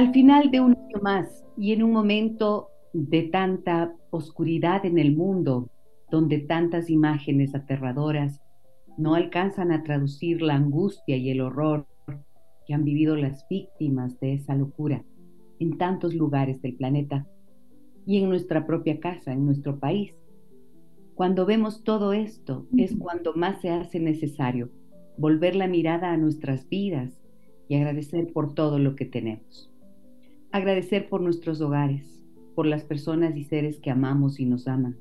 Al final de un año más y en un momento de tanta oscuridad en el mundo, donde tantas imágenes aterradoras no alcanzan a traducir la angustia y el horror que han vivido las víctimas de esa locura en tantos lugares del planeta y en nuestra propia casa, en nuestro país. Cuando vemos todo esto es cuando más se hace necesario volver la mirada a nuestras vidas y agradecer por todo lo que tenemos. Agradecer por nuestros hogares, por las personas y seres que amamos y nos aman.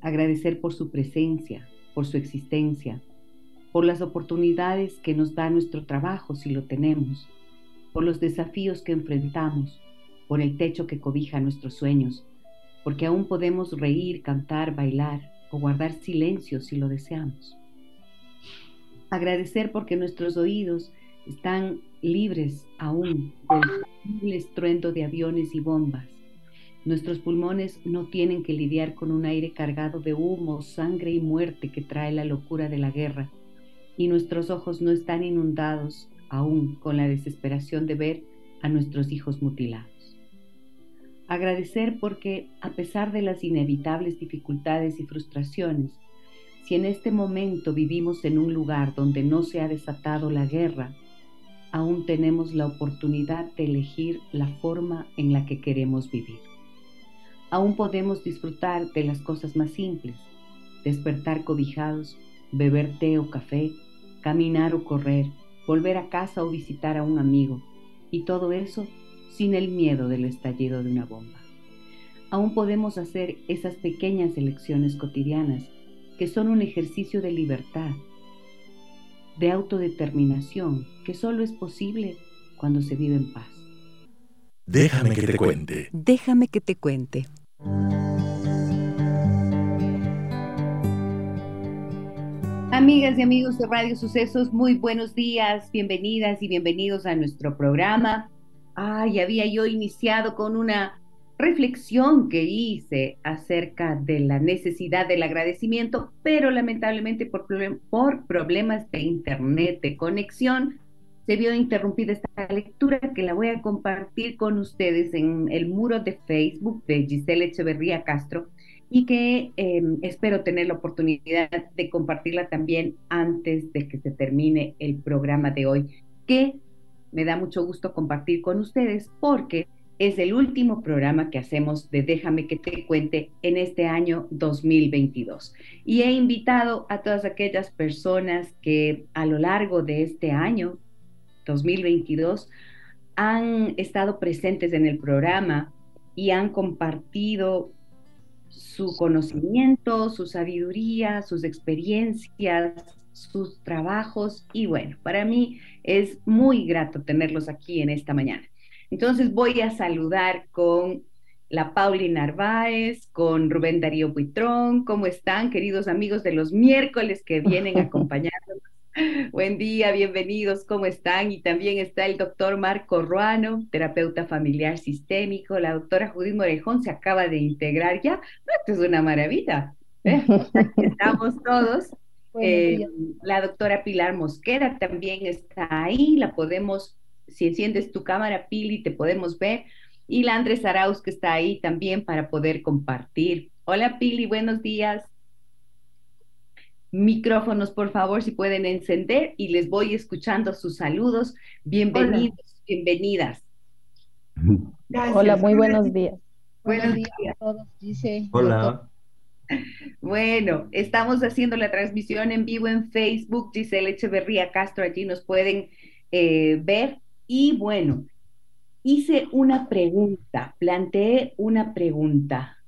Agradecer por su presencia, por su existencia, por las oportunidades que nos da nuestro trabajo si lo tenemos, por los desafíos que enfrentamos, por el techo que cobija nuestros sueños, porque aún podemos reír, cantar, bailar o guardar silencio si lo deseamos. Agradecer porque nuestros oídos están libres aún del estruendo de aviones y bombas, Nuestros pulmones no tienen que lidiar con un aire cargado de humo, sangre y muerte que trae la locura de la guerra. Y nuestros ojos no están inundados aún con la desesperación de ver a nuestros hijos mutilados. Agradecer porque, a pesar de las inevitables dificultades y frustraciones, si en este momento vivimos en un lugar donde no se ha desatado la guerra, aún tenemos la oportunidad de elegir la forma en la que queremos vivir aún podemos disfrutar de las cosas más simples, despertar cobijados, beber té o café, caminar o correr, volver a casa o visitar a un amigo, y todo eso sin el miedo del estallido de una bomba. Aún podemos hacer esas pequeñas elecciones cotidianas que son un ejercicio de libertad, de autodeterminación, que solo es posible cuando se vive en paz. Déjame que te cuente. Déjame que te cuente. Amigas y amigos de Radio Sucesos, muy buenos días, bienvenidas y bienvenidos a nuestro programa. Ay, había yo iniciado con una reflexión que hice acerca de la necesidad del agradecimiento, pero lamentablemente por, por problemas de internet, de conexión, se vio interrumpida esta lectura que la voy a compartir con ustedes en el muro de Facebook de Giselle Echeverría Castro y que em, espero tener la oportunidad de compartirla también antes de que se termine el programa de hoy, que me da mucho gusto compartir con ustedes porque es el último programa que hacemos de Déjame que te cuente en este año 2022. Y he invitado a todas aquellas personas que a lo largo de este año 2022 han estado presentes en el programa y han compartido su conocimiento, su sabiduría, sus experiencias, sus trabajos y bueno, para mí es muy grato tenerlos aquí en esta mañana. Entonces voy a saludar con la Pauli Narváez, con Rubén Darío Buitrón. ¿Cómo están, queridos amigos de los miércoles que vienen acompañándonos Buen día, bienvenidos, ¿cómo están? Y también está el doctor Marco Ruano, terapeuta familiar sistémico. La doctora Judith Morejón se acaba de integrar ya. Esto es una maravilla. ¿eh? Estamos todos. Eh, la doctora Pilar Mosquera también está ahí. La podemos, si enciendes tu cámara, Pili, te podemos ver. Y la Andrés Arauz que está ahí también para poder compartir. Hola Pili, buenos días micrófonos, por favor, si pueden encender y les voy escuchando sus saludos. Bienvenidos, bienvenidas. Hola, muy buenos días. Buenos días a todos, dice. Hola. Bueno, estamos haciendo la transmisión en vivo en Facebook, Giselle Echeverría Castro, allí nos pueden eh, ver. Y bueno, hice una pregunta, planteé una pregunta.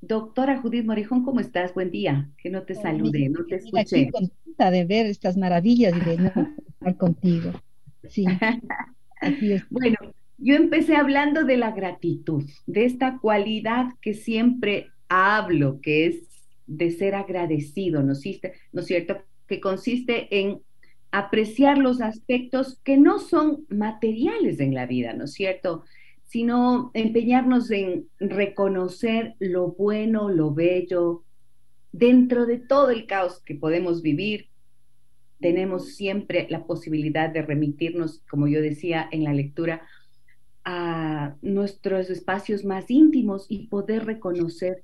Doctora Judith Morejón, ¿cómo estás? Buen día. Que no te salude, no te escuché. Estoy contenta de ver estas maravillas. estar contigo. Sí. Bueno, yo empecé hablando de la gratitud, de esta cualidad que siempre hablo, que es de ser agradecido, ¿no, ¿no es cierto? Que consiste en apreciar los aspectos que no son materiales en la vida, ¿no es cierto? Sino empeñarnos en reconocer lo bueno, lo bello, dentro de todo el caos que podemos vivir, tenemos siempre la posibilidad de remitirnos, como yo decía en la lectura, a nuestros espacios más íntimos y poder reconocer,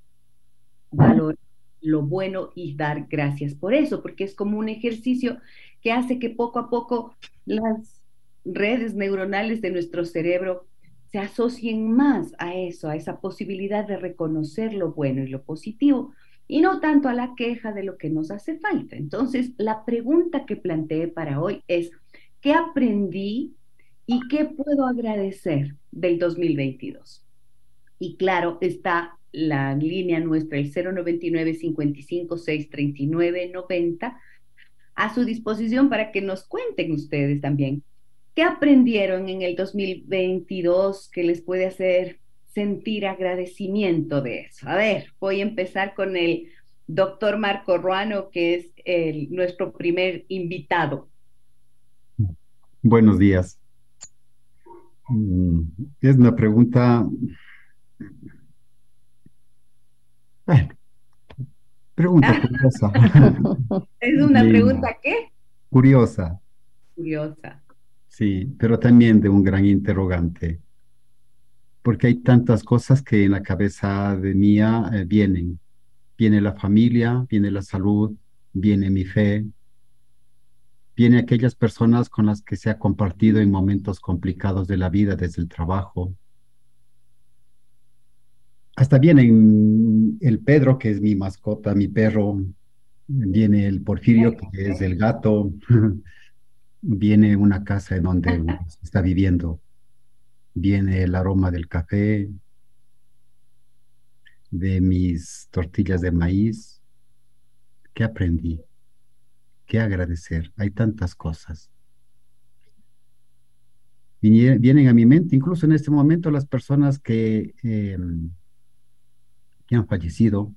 valor lo bueno y dar gracias por eso, porque es como un ejercicio que hace que poco a poco las redes neuronales de nuestro cerebro se asocien más a eso, a esa posibilidad de reconocer lo bueno y lo positivo, y no tanto a la queja de lo que nos hace falta. Entonces, la pregunta que planteé para hoy es, ¿qué aprendí y qué puedo agradecer del 2022? Y claro, está la línea nuestra, el 099 55 639 90, a su disposición para que nos cuenten ustedes también. ¿Qué aprendieron en el 2022 que les puede hacer sentir agradecimiento de eso. A ver, voy a empezar con el doctor Marco Ruano, que es el, nuestro primer invitado. Buenos días. Mm, es una pregunta... Bueno, pregunta curiosa. ¿Es una pregunta qué? Curiosa. Curiosa. Sí, pero también de un gran interrogante porque hay tantas cosas que en la cabeza de mía eh, vienen. Viene la familia, viene la salud, viene mi fe, viene aquellas personas con las que se ha compartido en momentos complicados de la vida, desde el trabajo. Hasta viene el Pedro, que es mi mascota, mi perro, viene el Porfirio, que es el gato, viene una casa en donde se está viviendo viene el aroma del café, de mis tortillas de maíz. ¿Qué aprendí? ¿Qué agradecer? Hay tantas cosas. Vienen a mi mente, incluso en este momento, las personas que, em, que han fallecido,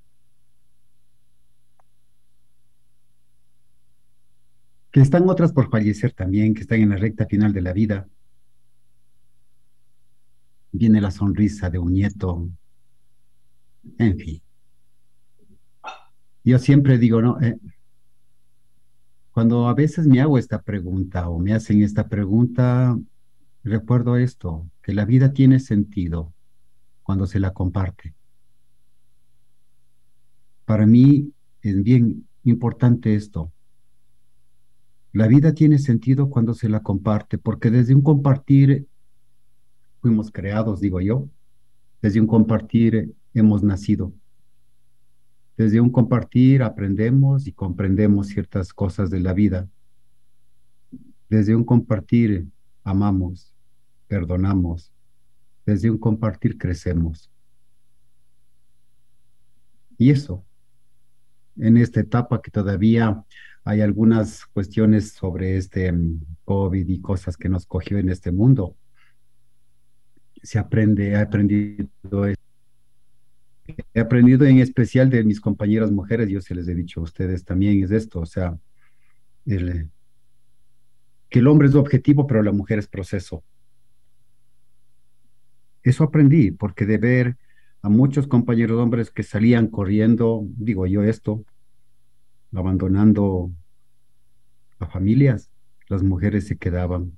que están otras por fallecer también, que están en la recta final de la vida viene la sonrisa de un nieto, en fin. Yo siempre digo, ¿no? Eh, cuando a veces me hago esta pregunta o me hacen esta pregunta, recuerdo esto, que la vida tiene sentido cuando se la comparte. Para mí es bien importante esto. La vida tiene sentido cuando se la comparte, porque desde un compartir fuimos creados, digo yo. Desde un compartir hemos nacido. Desde un compartir aprendemos y comprendemos ciertas cosas de la vida. Desde un compartir amamos, perdonamos. Desde un compartir crecemos. Y eso, en esta etapa que todavía hay algunas cuestiones sobre este mm, COVID y cosas que nos cogió en este mundo, se aprende, he aprendido He aprendido en especial de mis compañeras mujeres, yo se les he dicho a ustedes también, es esto, o sea, el, que el hombre es objetivo, pero la mujer es proceso. Eso aprendí, porque de ver a muchos compañeros hombres que salían corriendo, digo yo esto, abandonando a familias, las mujeres se quedaban.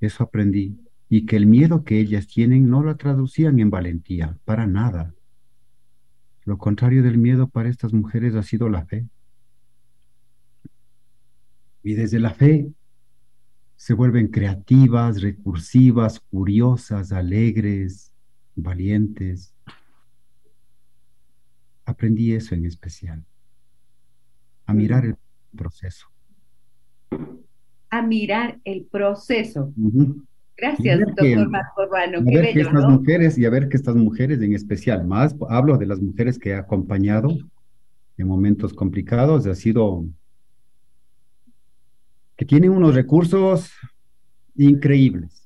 Eso aprendí y que el miedo que ellas tienen no lo traducían en valentía, para nada. Lo contrario del miedo para estas mujeres ha sido la fe. Y desde la fe se vuelven creativas, recursivas, curiosas, alegres, valientes. Aprendí eso en especial, a mirar el proceso. A mirar el proceso. Gracias, doctor Marco Urbano. A ver que estas mujeres, y a ver que estas mujeres en especial, más hablo de las mujeres que he acompañado en momentos complicados, ha sido que tiene unos recursos increíbles.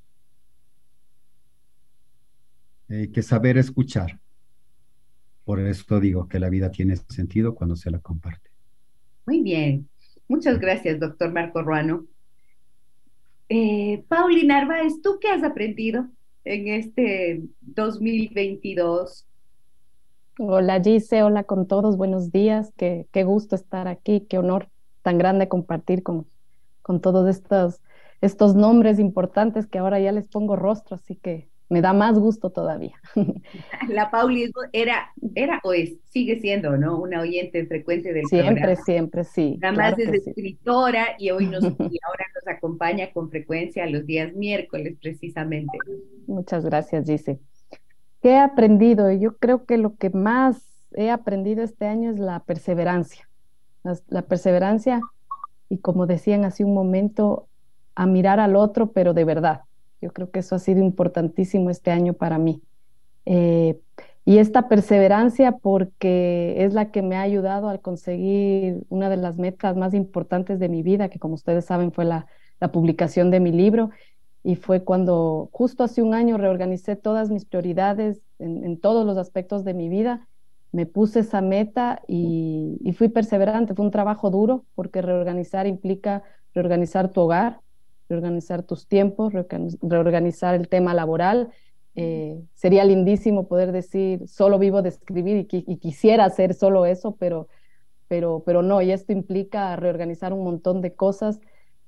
Hay que saber escuchar. Por eso digo que la vida tiene sentido cuando se la comparte. Muy bien. Muchas gracias, doctor Marco Ruano. Eh, Pauli Narváez, ¿tú qué has aprendido en este 2022? Hola Gise, hola con todos, buenos días, qué, qué gusto estar aquí, qué honor tan grande compartir con, con todos estos, estos nombres importantes que ahora ya les pongo rostro, así que me da más gusto todavía. La Pauli era, era o es, sigue siendo, ¿no? Una oyente frecuente del Siempre, siempre, sí. Además es escritora y hoy nos, y ahora nos acompaña con frecuencia los días miércoles, precisamente. Muchas gracias, dice. ¿Qué he aprendido? Yo creo que lo que más he aprendido este año es la perseverancia. La, perseverancia y como decían hace un momento, a mirar al otro, pero de verdad. Yo creo que eso ha sido importantísimo este año para mí. Eh, y esta perseverancia porque es la que me ha ayudado a conseguir una de las metas más importantes de mi vida, que como ustedes saben fue la, la publicación de mi libro. Y fue cuando justo hace un año reorganicé todas mis prioridades en, en todos los aspectos de mi vida me puse esa meta y, fui perseverante. Fue un trabajo duro porque reorganizar implica reorganizar tu hogar, reorganizar tus tiempos, reorganizar el tema laboral. Eh, sería lindísimo poder decir, solo vivo de escribir y, quisiera hacer solo eso, pero, pero, pero no, y esto implica reorganizar un montón de cosas,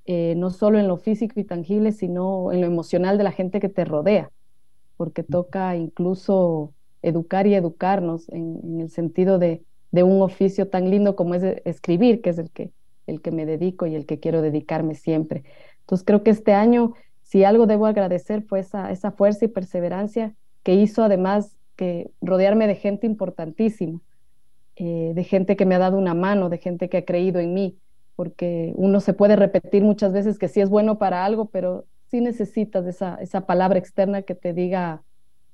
eh, no solo en lo físico y tangible, sino en lo emocional de la gente que te rodea, porque toca incluso educar y educarnos en, el sentido de, un oficio tan lindo como es escribir, que es el que, el que me dedico y el que quiero dedicarme siempre. Entonces creo que este año, si algo debo agradecer, fue esa, fuerza y perseverancia que hizo además que rodearme de gente importantísima, eh, de gente que me ha dado una mano, de gente que ha creído en mí, porque uno se puede repetir muchas veces que sí es bueno para algo, pero sí necesitas esa, esa palabra externa que te diga,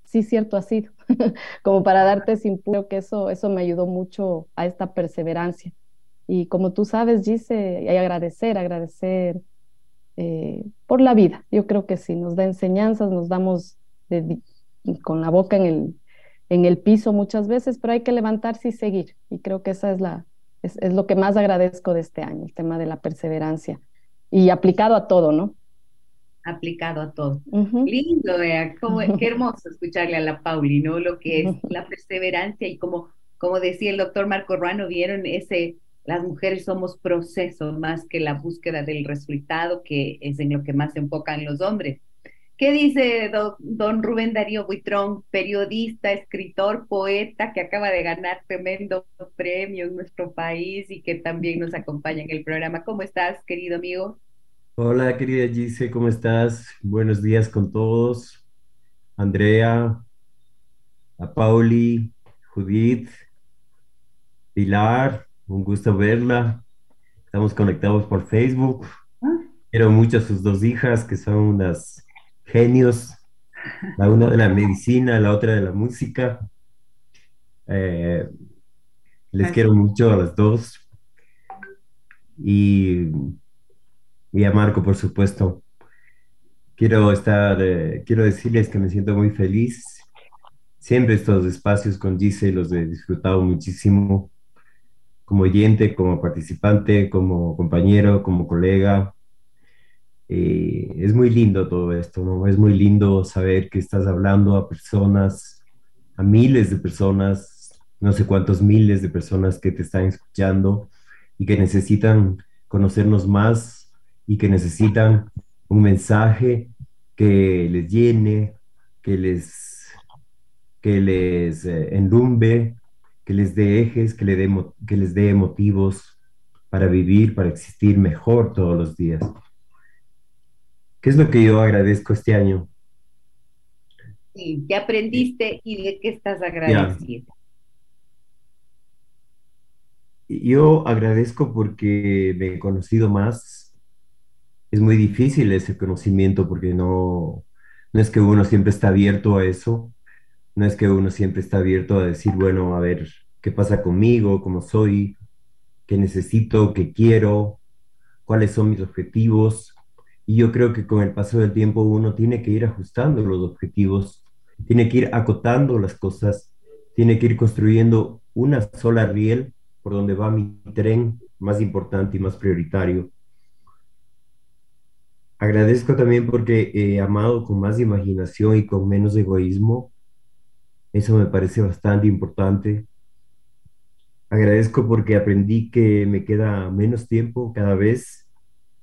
sí, cierto ha sido, como para darte ese impulso, que eso, eso me ayudó mucho a esta perseverancia. Y como tú sabes, Gise, hay agradecer, agradecer eh, por la vida. Yo creo que sí, nos da enseñanzas, nos damos con la boca en el, en el piso muchas veces, pero hay que levantarse y seguir. Y creo que esa es, la, es, es lo que más agradezco de este año, el tema de la perseverancia. Y aplicado a todo, ¿no? aplicado a todo. Lindo, vea, qué hermoso escucharle a la Pauli, ¿no? Lo que es la perseverancia y como, como decía el doctor Marco Ruano, vieron ese, las mujeres somos proceso más que la búsqueda del resultado, que es en lo que más se enfocan los hombres. ¿Qué dice don, Rubén Darío Buitrón, periodista, escritor, poeta, que acaba de ganar tremendo premio en nuestro país y que también nos acompaña en el programa? ¿Cómo estás, querido amigo? Hola, querida Gise, ¿cómo estás? Buenos días con todos. Andrea, a Pauli, Judith, Pilar, un gusto verla. Estamos conectados por Facebook. Quiero mucho a sus dos hijas, que son unas genios, la una de la medicina, la otra de la música. Eh, les quiero mucho a las dos. Y y a Marco, por supuesto. Quiero estar, eh, quiero decirles que me siento muy feliz. Siempre estos espacios con Gise los he disfrutado muchísimo, como oyente, como participante, como compañero, como colega. Eh, es muy lindo todo esto, ¿no? Es muy lindo saber que estás hablando a personas, a miles de personas, no sé cuántos miles de personas que te están escuchando y que necesitan conocernos más y que necesitan un mensaje que les llene, que les, que les eh, enlumbe, que les dé ejes, que, le dé, que les dé motivos para vivir, para existir mejor todos los días. ¿Qué es lo que yo agradezco este año? Sí, ¿qué aprendiste y de qué estás agradecido? Yo agradezco porque me he conocido más, es muy difícil ese conocimiento porque no, no es que uno siempre está abierto a eso, no es que uno siempre está abierto a decir, bueno, a ver, ¿qué pasa conmigo? ¿Cómo soy? ¿Qué necesito? ¿Qué quiero? cuáles son mis objetivos. Y yo creo que con el paso del tiempo uno tiene que ir ajustando los objetivos, tiene que ir acotando las cosas, tiene que ir construyendo una sola riel por donde va mi tren más importante y más prioritario. Agradezco también porque he amado con más imaginación y con menos egoísmo. Eso me parece bastante importante. Agradezco porque aprendí que me queda menos tiempo cada vez.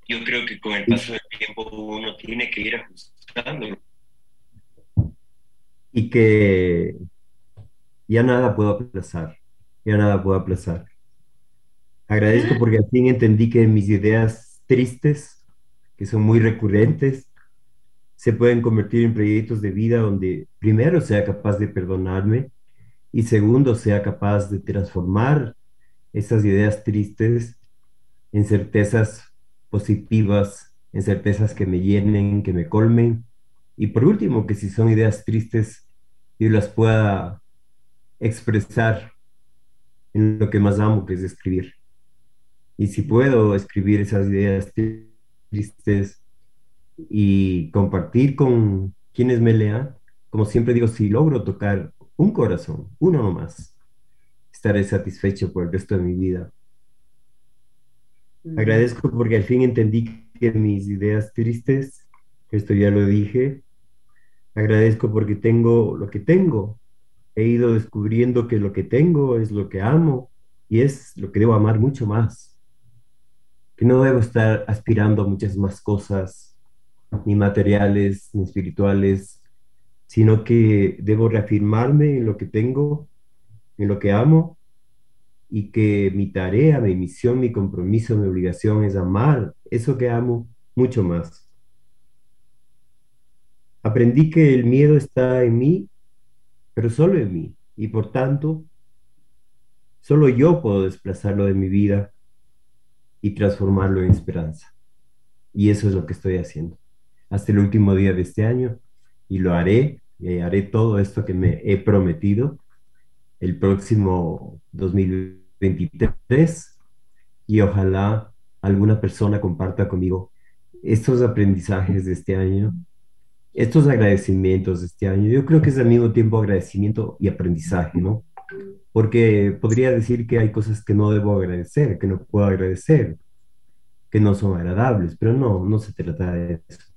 Yo creo que con el paso del tiempo uno tiene que ir ajustando. Y que ya nada puedo aplazar, ya nada puedo aplazar. Agradezco porque al fin entendí que mis ideas tristes, que son muy recurrentes, se pueden convertir en proyectos de vida donde primero sea capaz de perdonarme y segundo, sea capaz de transformar esas ideas tristes en certezas positivas, en certezas que me llenen, que me colmen. Y por último, que si son ideas tristes, yo las pueda expresar en lo que más amo, que es escribir. Y si puedo escribir esas ideas tristes y compartir con quienes me lean, como siempre digo, si logro tocar un corazón, uno nomás, estaré satisfecho por el resto de mi vida. Agradezco porque al fin entendí que mis ideas tristes, esto ya lo dije, agradezco porque tengo lo que tengo. He ido descubriendo que lo que tengo es lo que amo y es lo que debo amar mucho más. Que no debo estar aspirando a muchas más cosas, ni materiales, ni espirituales, sino que debo reafirmarme en lo que tengo, en lo que amo, y que mi tarea, mi misión, mi compromiso, mi obligación es amar eso que amo mucho más. Aprendí que el miedo está en mí, pero solo en mí, y por tanto, solo yo puedo desplazarlo de mi vida y transformarlo en esperanza. Y eso es lo que estoy haciendo. Hasta el último día de este año, y lo haré eh, haré todo esto que me he prometido el próximo 2023 y ojalá alguna persona comparta conmigo estos aprendizajes de este año, estos agradecimientos de este año. Yo creo que es al mismo tiempo agradecimiento y aprendizaje, ¿no? Porque podría decir que hay cosas que no debo agradecer, que no puedo agradecer, que no son agradables, pero no, no se trata de eso.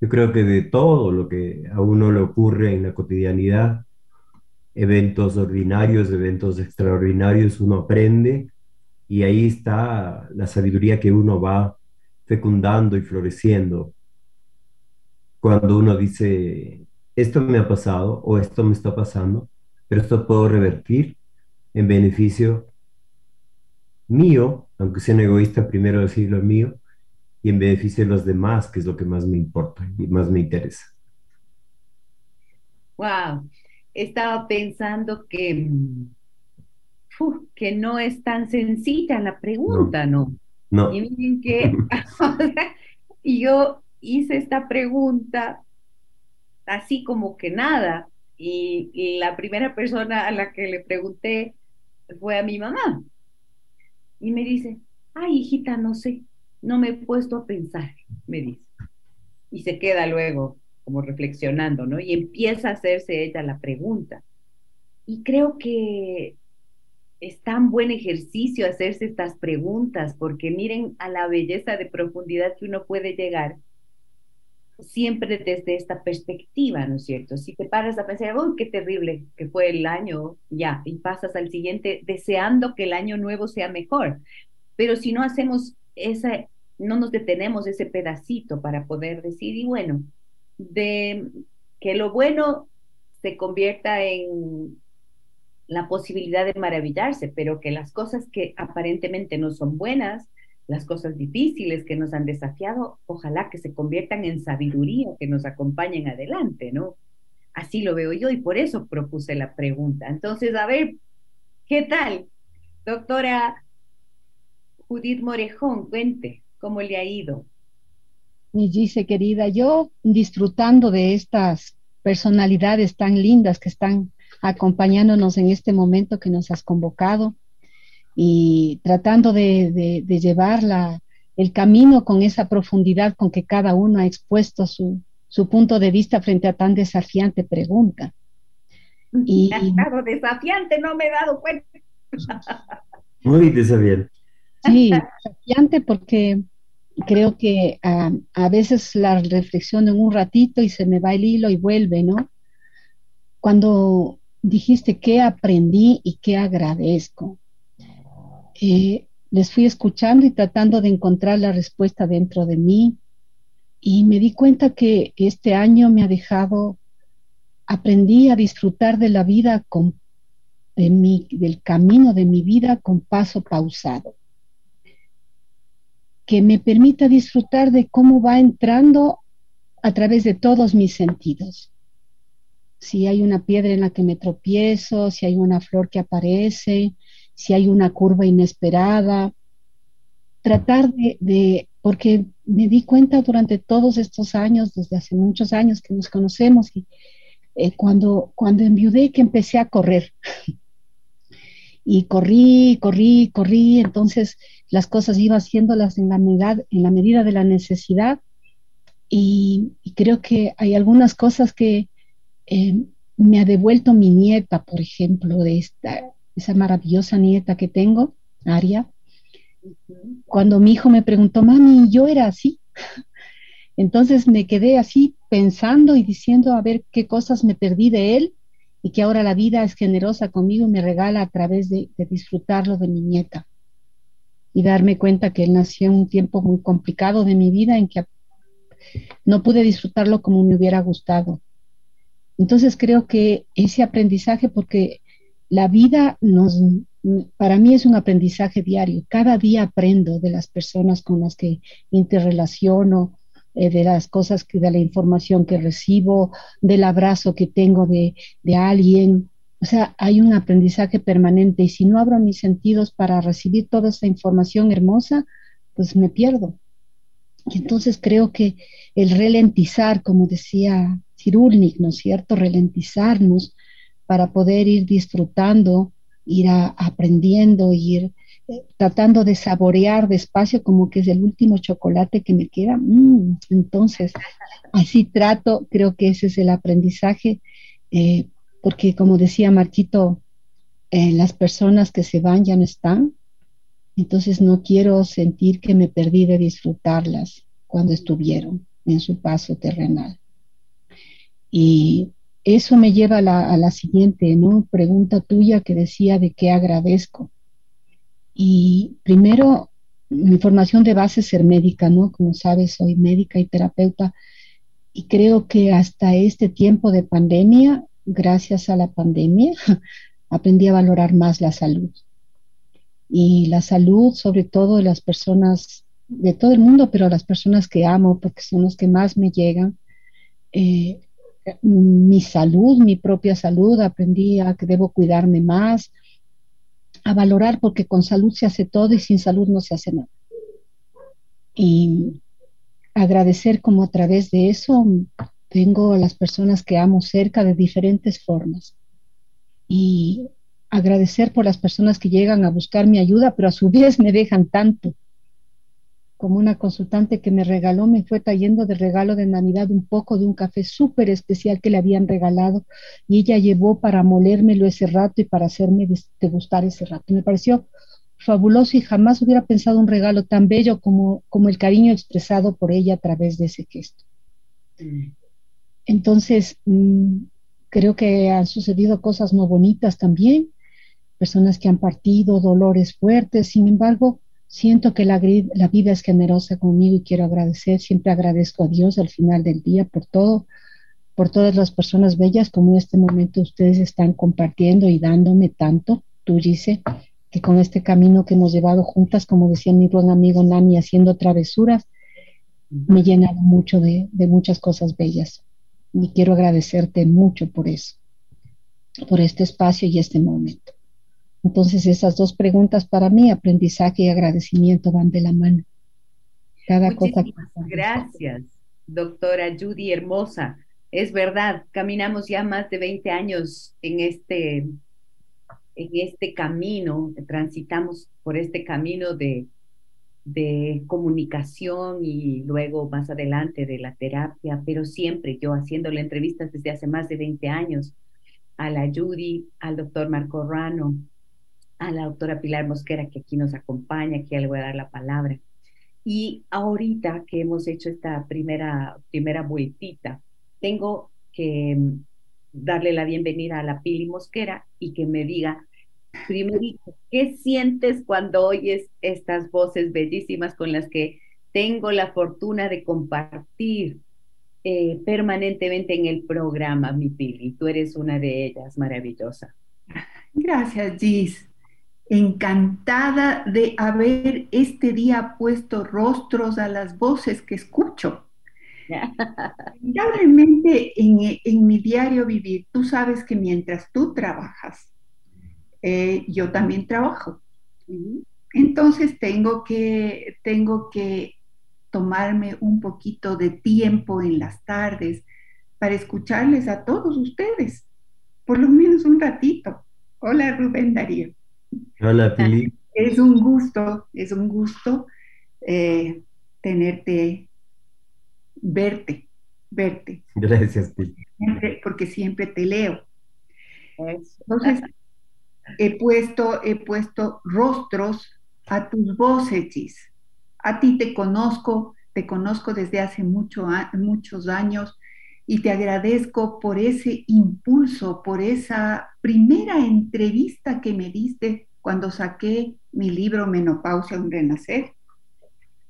Yo creo que de todo lo que a uno le ocurre en la cotidianidad, eventos ordinarios, eventos extraordinarios, uno aprende y ahí está la sabiduría que uno va fecundando y floreciendo. Cuando uno dice, esto me ha pasado o esto me está pasando, pero esto puedo revertir en beneficio mío, aunque sea egoísta primero decirlo mío, y en beneficio de los demás, que es lo que más me importa y más me interesa. Wow, estaba pensando que, mm, que no es tan sencilla la pregunta, ¿no? No. Y miren que yo hice esta pregunta así como que nada, y la primera persona a la que le pregunté fue a mi mamá. Y me dice, ay, hijita, no sé no me he puesto a pensar, me dice. Y se queda luego como reflexionando, ¿no? Y empieza a hacerse ella la pregunta. Y creo que es tan buen ejercicio hacerse estas preguntas, porque miren a la belleza de profundidad que uno puede llegar siempre desde esta perspectiva, ¿no es cierto? Si te paras a pensar, ¡oh, qué terrible que fue el año! Ya, y pasas al siguiente deseando que el año nuevo sea mejor. Pero si no hacemos no nos detenemos ese pedacito para poder decir, y bueno, de que lo bueno se convierta en la posibilidad de maravillarse, pero que las cosas que aparentemente no son buenas, las cosas difíciles que nos han desafiado, ojalá que se conviertan en sabiduría, que nos acompañen adelante, ¿no? Así lo veo yo y por eso propuse la pregunta. Entonces, a ver, ¿qué tal? Doctora Judith Morejón, cuente, ¿cómo le ha ido? Me dice, querida, yo disfrutando de estas personalidades tan lindas que están acompañándonos en este momento que nos has convocado y tratando de, llevar la, el camino con esa profundidad con que cada uno ha expuesto su, su punto de vista frente a tan desafiante pregunta. Y, ha estado desafiante, no me he dado cuenta. Muy desafiante. Sí, desafiante porque creo que ah, a veces la reflexiono en un ratito y se me va el hilo y vuelve, ¿no? Cuando dijiste qué aprendí y qué agradezco, eh, les fui escuchando y tratando de encontrar la respuesta dentro de mí y me di cuenta que este año me ha dejado, aprendí a disfrutar de la vida con, de mi, del camino de mi vida con paso pausado que me permita disfrutar de cómo va entrando a través de todos mis sentidos. Si hay una piedra en la que me tropiezo, si hay una flor que aparece, si hay una curva inesperada, tratar de, porque me di cuenta durante todos estos años, desde hace muchos años que nos conocemos, y eh, cuando, cuando enviudé que empecé a correr. y corrí, corrí, corrí, entonces las cosas iba haciéndolas en la, medida, en la medida de la necesidad y, creo que hay algunas cosas que eh, me ha devuelto mi nieta, por ejemplo, de esta, esa maravillosa nieta que tengo, Aria. Cuando mi hijo me preguntó, mami, yo era así. Entonces me quedé así pensando y diciendo a ver qué cosas me perdí de él y que ahora la vida es generosa conmigo y me regala a través de disfrutarlo de mi nieta y darme cuenta que él nació en un tiempo muy complicado de mi vida en que no pude disfrutarlo como me hubiera gustado. Entonces creo que ese aprendizaje, porque la vida nos, para mí es un aprendizaje diario. Cada día aprendo de las personas con las que interrelaciono, eh, de las cosas que, de la información que recibo, del abrazo que tengo de, de alguien, o sea, hay un aprendizaje permanente y si no abro mis sentidos para recibir toda esa información hermosa, pues me pierdo. Y entonces creo que el ralentizar, como decía Cirulnik, ¿no es cierto? Ralentizarnos para poder ir disfrutando, ir aprendiendo, ir tratando de saborear despacio como que es el último chocolate que me queda. Mm, entonces, así trato, creo que ese es el aprendizaje. Eh, porque como decía Marquito, eh, las personas que se van ya no están, entonces no quiero sentir que me perdí de disfrutarlas cuando estuvieron en su paso terrenal. Y eso me lleva a la, a la siguiente pregunta tuya que decía de qué agradezco. Y primero, mi formación de base es ser médica, ¿no? Como sabes, soy médica y terapeuta. Y creo que hasta este tiempo de pandemia gracias a la pandemia, aprendí a valorar más la salud. Y la salud, sobre todo de las personas de todo el mundo, pero las personas que amo, porque son los que más me llegan. Eh, mi salud, mi propia salud, aprendí a que debo cuidarme más, a valorar, porque con salud se hace todo y sin salud no se hace nada. Y agradecer como a través de eso tengo a las personas que amo cerca de diferentes formas. Y agradecer por las personas que llegan a buscar mi ayuda, pero a su vez me dejan tanto. Como una consultante que me regaló, me fue trayendo de regalo de Navidad un poco de un café súper especial que le habían regalado y ella llevó para molérmelo ese rato y para hacerme degustar ese rato. Me pareció fabuloso y jamás hubiera pensado un regalo tan bello como, como el cariño expresado por ella a través de ese gesto. Entonces, mm, creo que han sucedido cosas no bonitas también, personas que han partido, dolores fuertes, sin embargo, siento que la, la, vida es generosa conmigo y quiero agradecer, siempre agradezco a Dios al final del día por todo, por todas las personas bellas como en este momento ustedes están compartiendo y dándome tanto, tú dices, que con este camino que hemos llevado juntas, como decía mi buen amigo Nani, haciendo travesuras, me llena mucho de muchas cosas bellas. Y quiero agradecerte mucho por eso, por este espacio y este momento. Entonces, esas dos preguntas para mí, aprendizaje y agradecimiento, van de la mano. Cada cosa gracias, doctora Judy Hermosa. Es verdad, caminamos ya más de 20 años en este, en este camino, transitamos por este camino de, de comunicación y luego más adelante de la terapia, pero siempre yo haciéndole entrevistas desde hace más de 20 años a la Judy, al doctor Marco Rano, a la doctora Pilar Mosquera que aquí nos acompaña, que ya le voy a dar la palabra. Y ahorita que hemos hecho esta primera, primera vueltita, tengo que mm, darle la bienvenida a la Pili Mosquera y que me diga Primero, ¿qué sientes cuando oyes estas voces bellísimas con las que tengo la fortuna de compartir eh, permanentemente en el programa, mi Pili? Tú eres una de ellas, maravillosa. Gracias, Gis. Encantada de haber este día puesto rostros a las voces que escucho. Lamentablemente en, en mi diario vivir, tú sabes que mientras tú trabajas, eh, yo también trabajo. Entonces tengo que, tengo que tomarme un poquito de tiempo en las tardes para escucharles a todos ustedes, por lo menos un ratito. Hola Rubén Darío. Hola Pili. Es un gusto, es un gusto eh, tenerte, verte, verte. Gracias Pili. porque siempre te leo. Entonces, he puesto, he puesto rostros a tus voces, A ti te conozco, te conozco desde hace mucho, muchos años y te agradezco por ese impulso, por esa primera entrevista que me diste cuando saqué mi libro Menopausia, un renacer.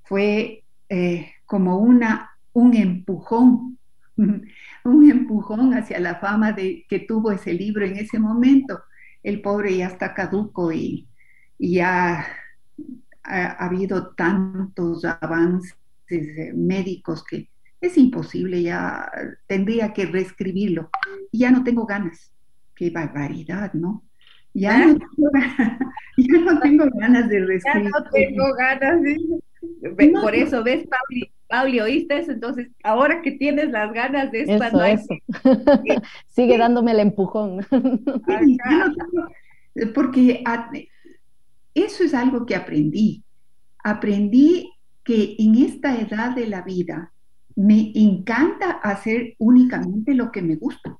Fue eh, como una, un empujón, un empujón hacia la fama de, que tuvo ese libro en ese momento el pobre ya está caduco y, ya ha, habido tantos avances eh, médicos que es imposible, ya tendría que reescribirlo. Y ya no tengo ganas. Qué barbaridad, ¿no? Ya, no, tengo, ganas de reescribir. Ya no tengo ganas. Por eso, ¿ves, Pauli? Pauli, ¿oíste eso? Entonces, ahora que tienes las ganas de eso, eso. Sigue dándome el empujón. porque eso es algo que aprendí. Aprendí que en esta edad de la vida me encanta hacer únicamente lo que me gusta.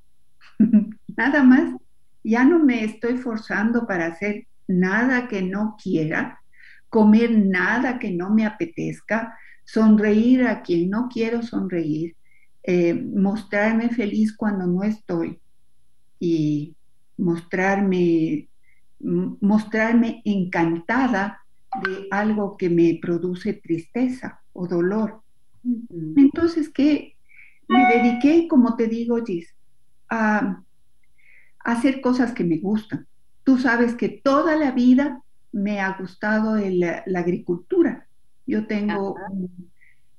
nada más. Ya no me estoy forzando para hacer nada que no quiera, comer nada que no me apetezca, sonreír a quien no quiero sonreír, eh, mostrarme feliz cuando no estoy y mostrarme, mostrarme encantada de algo que me produce tristeza o dolor. Entonces, ¿qué? Me dediqué, como te digo, Gis, a, hacer cosas que me gustan. Tú sabes que toda la vida me ha gustado la agricultura. Yo tengo,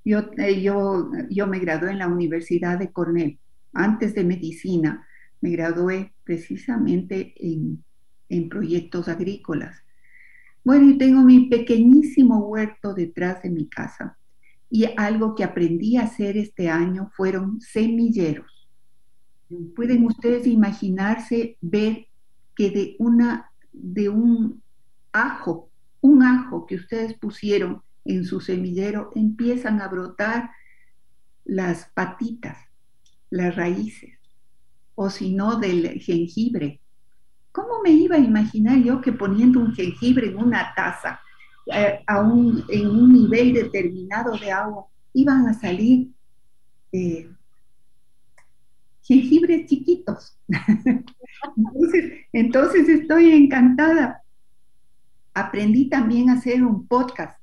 yo, eh, yo, yo me gradué en la Universidad de Cornell, antes de medicina, me gradué precisamente en, en proyectos agrícolas. Bueno, y tengo mi pequeñísimo huerto detrás de mi casa. Y algo que aprendí a hacer este año fueron semilleros. Pueden ustedes imaginarse ver que de una de un ajo, un ajo que ustedes pusieron en su semillero empiezan a brotar las patitas, las raíces, o si no del jengibre. ¿Cómo me iba a imaginar yo que poniendo un jengibre en una taza, eh, en un nivel determinado de agua, iban a salir eh, jengibres chiquitos? entonces, entonces estoy encantada. Aprendí también a hacer un podcast,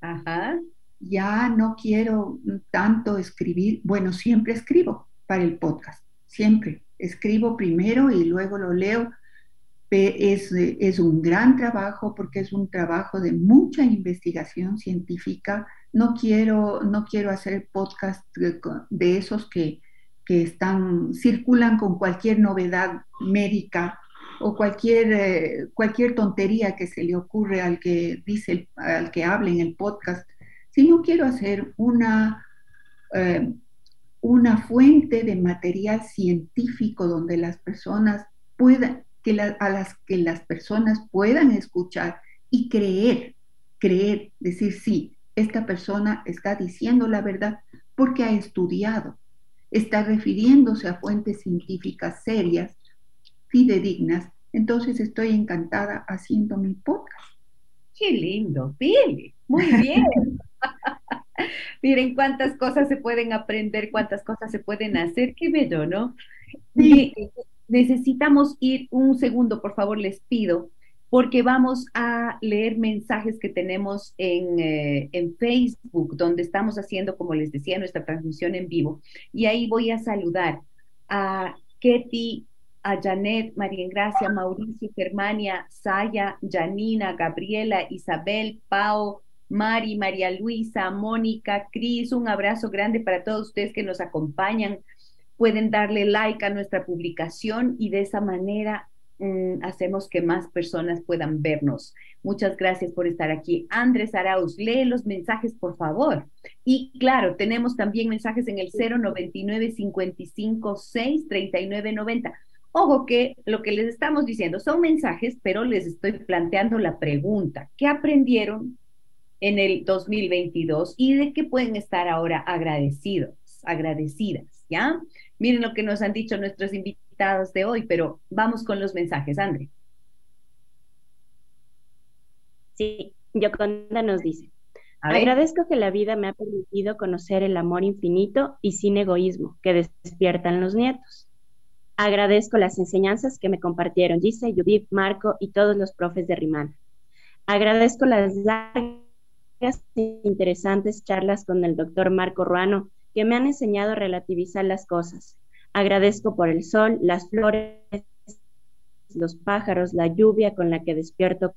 Ajá. Ya no quiero tanto escribir, bueno, siempre escribo para el podcast, siempre. Escribo primero y luego lo leo. Es, es un gran trabajo porque es un trabajo de mucha investigación científica. No quiero, no quiero hacer podcast de, esos que, que están, circulan con cualquier novedad médica o cualquier, eh, cualquier tontería que se le ocurre al que dice, al que hable en el podcast, sino quiero hacer una, eh, una fuente de material científico donde las personas puedan, que a las que las personas puedan escuchar y creer, creer, decir, sí, esta persona está diciendo la verdad porque ha estudiado, está refiriéndose a fuentes científicas serias, fidedignas. Entonces estoy encantada haciendo mi podcast. Qué lindo, Pili. Muy bien. Miren cuántas cosas se pueden aprender, cuántas cosas se pueden hacer. Qué bello, ¿no? Y necesitamos ir un segundo, por favor, les pido, porque vamos a leer mensajes que tenemos en, eh, en, Facebook, donde estamos haciendo, como les decía, nuestra transmisión en vivo. Y ahí voy a saludar a Ketty, a Janet, María Ingracia, Mauricio, Germania, Saya, Janina, Gabriela, Isabel, Pau, Mari, María Luisa, Mónica, Cris, un abrazo grande para todos ustedes que nos acompañan. Pueden darle like a nuestra publicación y de esa manera mm, hacemos que más personas puedan vernos. Muchas gracias por estar aquí. Andrés Arauz, lee los mensajes, por favor. Y claro, tenemos también mensajes en el 099 55 6 39 90. Ojo que lo que les estamos diciendo son mensajes, pero les estoy planteando la pregunta. ¿Qué aprendieron en el 2022 y de qué pueden estar ahora agradecidos, agradecidas, ¿ya? Miren lo que nos han dicho nuestros invitados de hoy, pero vamos con los mensajes, André. Sí, Yoconda nos dice, agradezco que la vida me ha permitido conocer el amor infinito y sin egoísmo que despiertan los nietos. Agradezco las enseñanzas que me compartieron dice Judith, Marco y todos los profes de Rimana. Agradezco las largas interesantes charlas con el doctor Marco Ruano que me han enseñado a relativizar las cosas. Agradezco por el sol, las flores, los pájaros, la lluvia con la que despierto.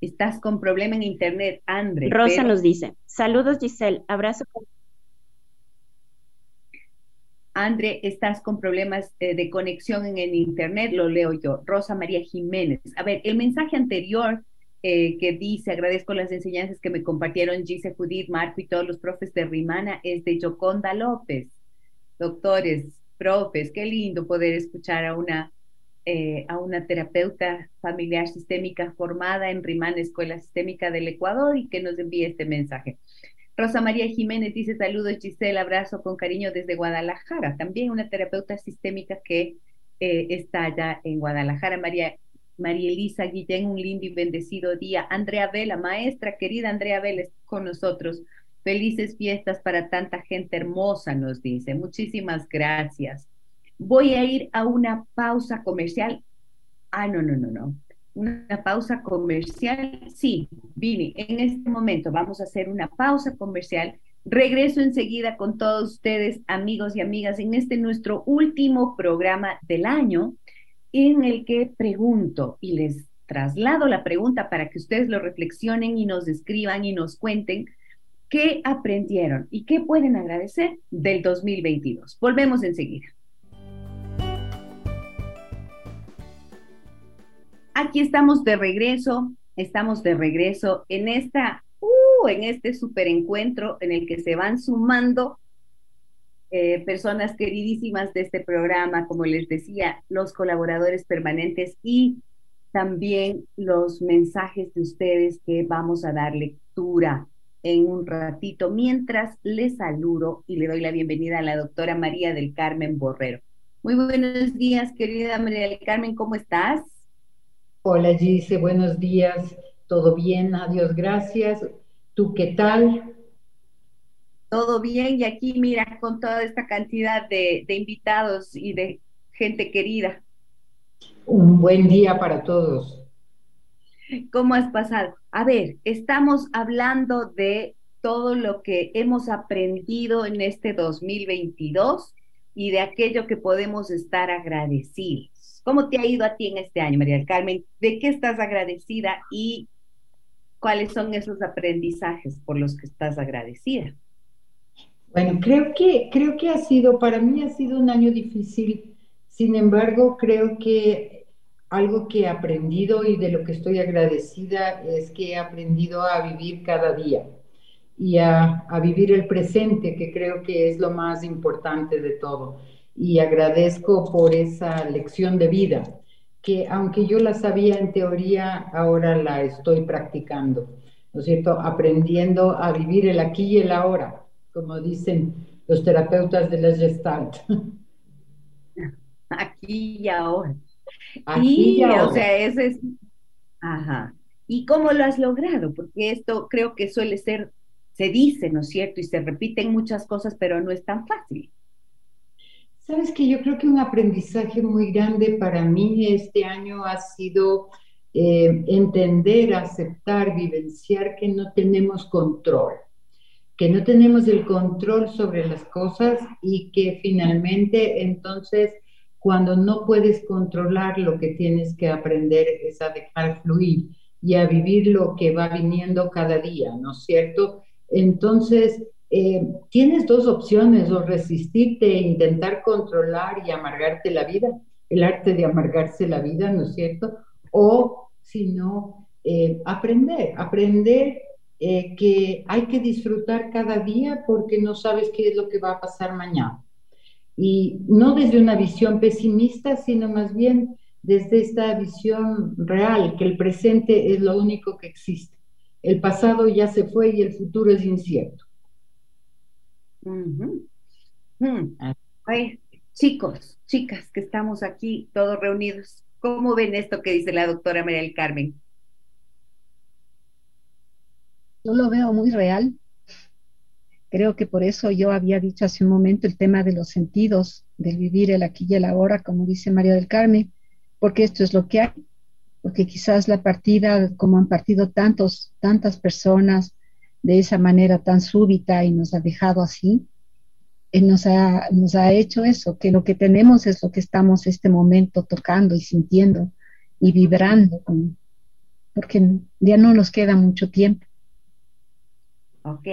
Estás con problema en internet, André. Rosa nos dice, saludos Giselle, abrazo. André, estás con problemas de, de conexión en el internet, lo leo yo. Rosa María Jiménez. A ver, el mensaje anterior eh, que dice, agradezco las enseñanzas que me compartieron Gise, Judith, Marco y todos los profes de Rimana, es de Joconda López. Doctores, profes, qué lindo poder escuchar a una, eh, a una terapeuta familiar sistémica formada en Rimana, Escuela Sistémica del Ecuador, y que nos envíe este mensaje. Rosa María Jiménez dice saludos Giselle, abrazo con cariño desde Guadalajara. También una terapeuta sistémica que eh, está allá en Guadalajara. María María Elisa Guillén, un lindo y bendecido día. Andrea Vela, maestra querida Andrea Vela, con nosotros. Felices fiestas para tanta gente hermosa, nos dice. Muchísimas gracias. Voy a ir a una pausa comercial. Ah, no, no, no, no. Una pausa comercial. Sí, Vini, en este momento vamos a hacer una pausa comercial. Regreso enseguida con todos ustedes, amigos y amigas, en este nuestro último programa del año en el que pregunto y les traslado la pregunta para que ustedes lo reflexionen y nos escriban y nos cuenten qué aprendieron y qué pueden agradecer del 2022. Volvemos enseguida. Aquí estamos de regreso, estamos de regreso en esta, uh, en este super encuentro en el que se van sumando eh, personas queridísimas de este programa, como les decía, los colaboradores permanentes y también los mensajes de ustedes que vamos a dar lectura en un ratito, mientras les saludo y le doy la bienvenida a la doctora María del Carmen Borrero. Muy buenos días, querida María del Carmen, ¿cómo estás? Hola, Gise, buenos días, todo bien, adiós, gracias. ¿Tú qué tal? Todo bien y aquí mira con toda esta cantidad de, invitados y de gente querida. Un buen día para todos. ¿Cómo has pasado? A ver, estamos hablando de todo lo que hemos aprendido en este 2022 y de aquello que podemos estar agradecidos. ¿Cómo te ha ido a ti en este año, María del Carmen? ¿De qué estás agradecida y cuáles son esos aprendizajes por los que estás agradecida? Bueno, creo que, creo que ha sido, para mí ha sido un año difícil, sin embargo, creo que algo que he aprendido y de lo que estoy agradecida es que he aprendido a vivir cada día y a, a vivir el presente, que creo que es lo más importante de todo. Y agradezco por esa lección de vida que aunque yo la sabía en teoría, ahora la estoy practicando, ¿no es cierto? Aprendiendo a vivir el aquí y el ahora, como dicen los terapeutas de la Gestalt. Aquí y ahora. Aquí y, ahora. o sea, ese es... Ajá. ¿Y cómo lo has logrado? Porque esto creo que suele ser, se dice, ¿no es cierto? Y se repiten muchas cosas, pero no es tan fácil. Sabes que yo creo que un aprendizaje muy grande para mí este año ha sido eh, entender, aceptar, vivenciar que no tenemos control, que no tenemos el control sobre las cosas y que finalmente entonces cuando no puedes controlar lo que tienes que aprender es a dejar fluir y a vivir lo que va viniendo cada día, ¿no es cierto? Entonces, eh, tienes dos opciones, o resistirte e intentar controlar y amargarte la vida, el arte de amargarse la vida, ¿no es cierto? O si no, eh, aprender, aprender eh, que hay que disfrutar cada día porque no sabes qué es lo que va a pasar mañana. Y no desde una visión pesimista, sino más bien desde esta visión real, que el presente es lo único que existe. El pasado ya se fue y el futuro es incierto. Mm. chicos, chicas que estamos aquí todos reunidos, ¿cómo ven esto que dice la doctora María del Carmen? Yo lo veo muy real. Creo que por eso yo había dicho hace un momento el tema de los sentidos, del vivir el aquí y el ahora, como dice María del Carmen, porque esto es lo que hay, porque quizás la partida, como han partido tantos, tantas personas de esa manera tan súbita y nos ha dejado así, él nos ha, nos ha hecho eso, que lo que tenemos es lo que estamos este momento tocando y sintiendo y vibrando, porque ya no nos queda mucho tiempo. Ok,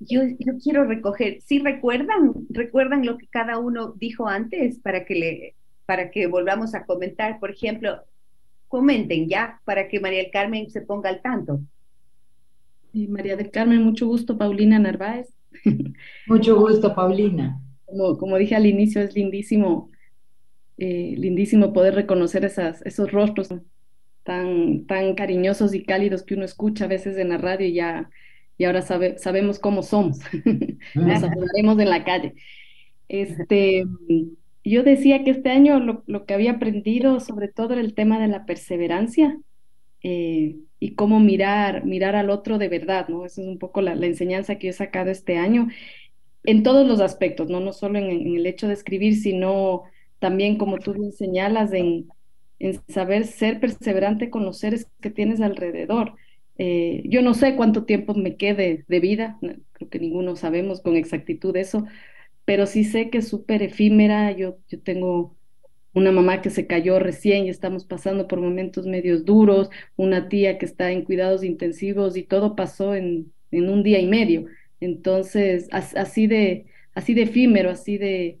yo, yo quiero recoger, si recuerdan, recuerdan lo que cada uno dijo antes para que le para que volvamos a comentar. Por ejemplo, comenten ya para que María del Carmen se ponga al tanto. María del Carmen, mucho gusto, Paulina Narváez. Mucho gusto, Paulina. Como, como dije al inicio, es lindísimo, eh, lindísimo poder reconocer esas, esos rostros tan, tan cariñosos y cálidos que uno escucha a veces en la radio y ya y ahora sabe, sabemos cómo somos. Nos hablaremos en la calle. Este, yo decía que este año lo, que había aprendido sobre todo era el tema de la perseverancia eh, y cómo mirar, mirar al otro de verdad, ¿no? Esa es un poco la, enseñanza que yo he sacado este año en todos los aspectos, ¿no? No solo en, el hecho de escribir, sino también, como tú bien señalas, en, en saber ser perseverante con los seres que tienes alrededor. Eh, yo no sé cuánto tiempo me quede de vida, creo que ninguno sabemos con exactitud eso, pero sí sé que es súper efímera. Yo, yo tengo una mamá que se cayó recién y estamos pasando por momentos medios duros, una tía que está en cuidados intensivos y todo pasó en, en un día y medio. Entonces, así de, así de efímero, así de,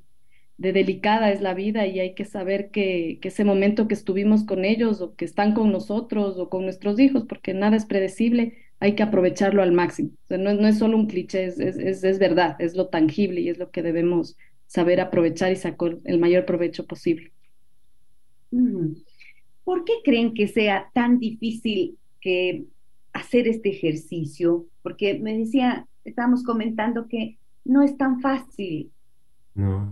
de delicada es la vida y hay que saber que, ese momento que estuvimos con ellos o que están con nosotros o con nuestros hijos, porque nada es predecible, hay que aprovecharlo al máximo. no, no, es solo un cliché, es, es, es, verdad, es lo tangible y es lo que debemos saber aprovechar y sacar el mayor provecho posible. ¿Por qué creen que sea tan difícil que hacer este ejercicio? Porque me decía, estábamos comentando que no es tan fácil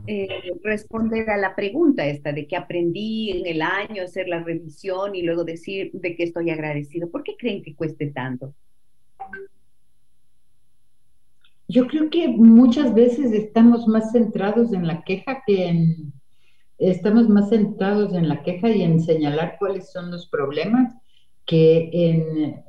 eh, responder a la pregunta esta de que aprendí en el año, hacer la revisión y luego decir de que estoy agradecido. ¿Por qué creen que cueste tanto? Yo creo que muchas veces estamos más centrados en la queja que en, estamos más centrados en la queja y en señalar cuáles son los problemas que en,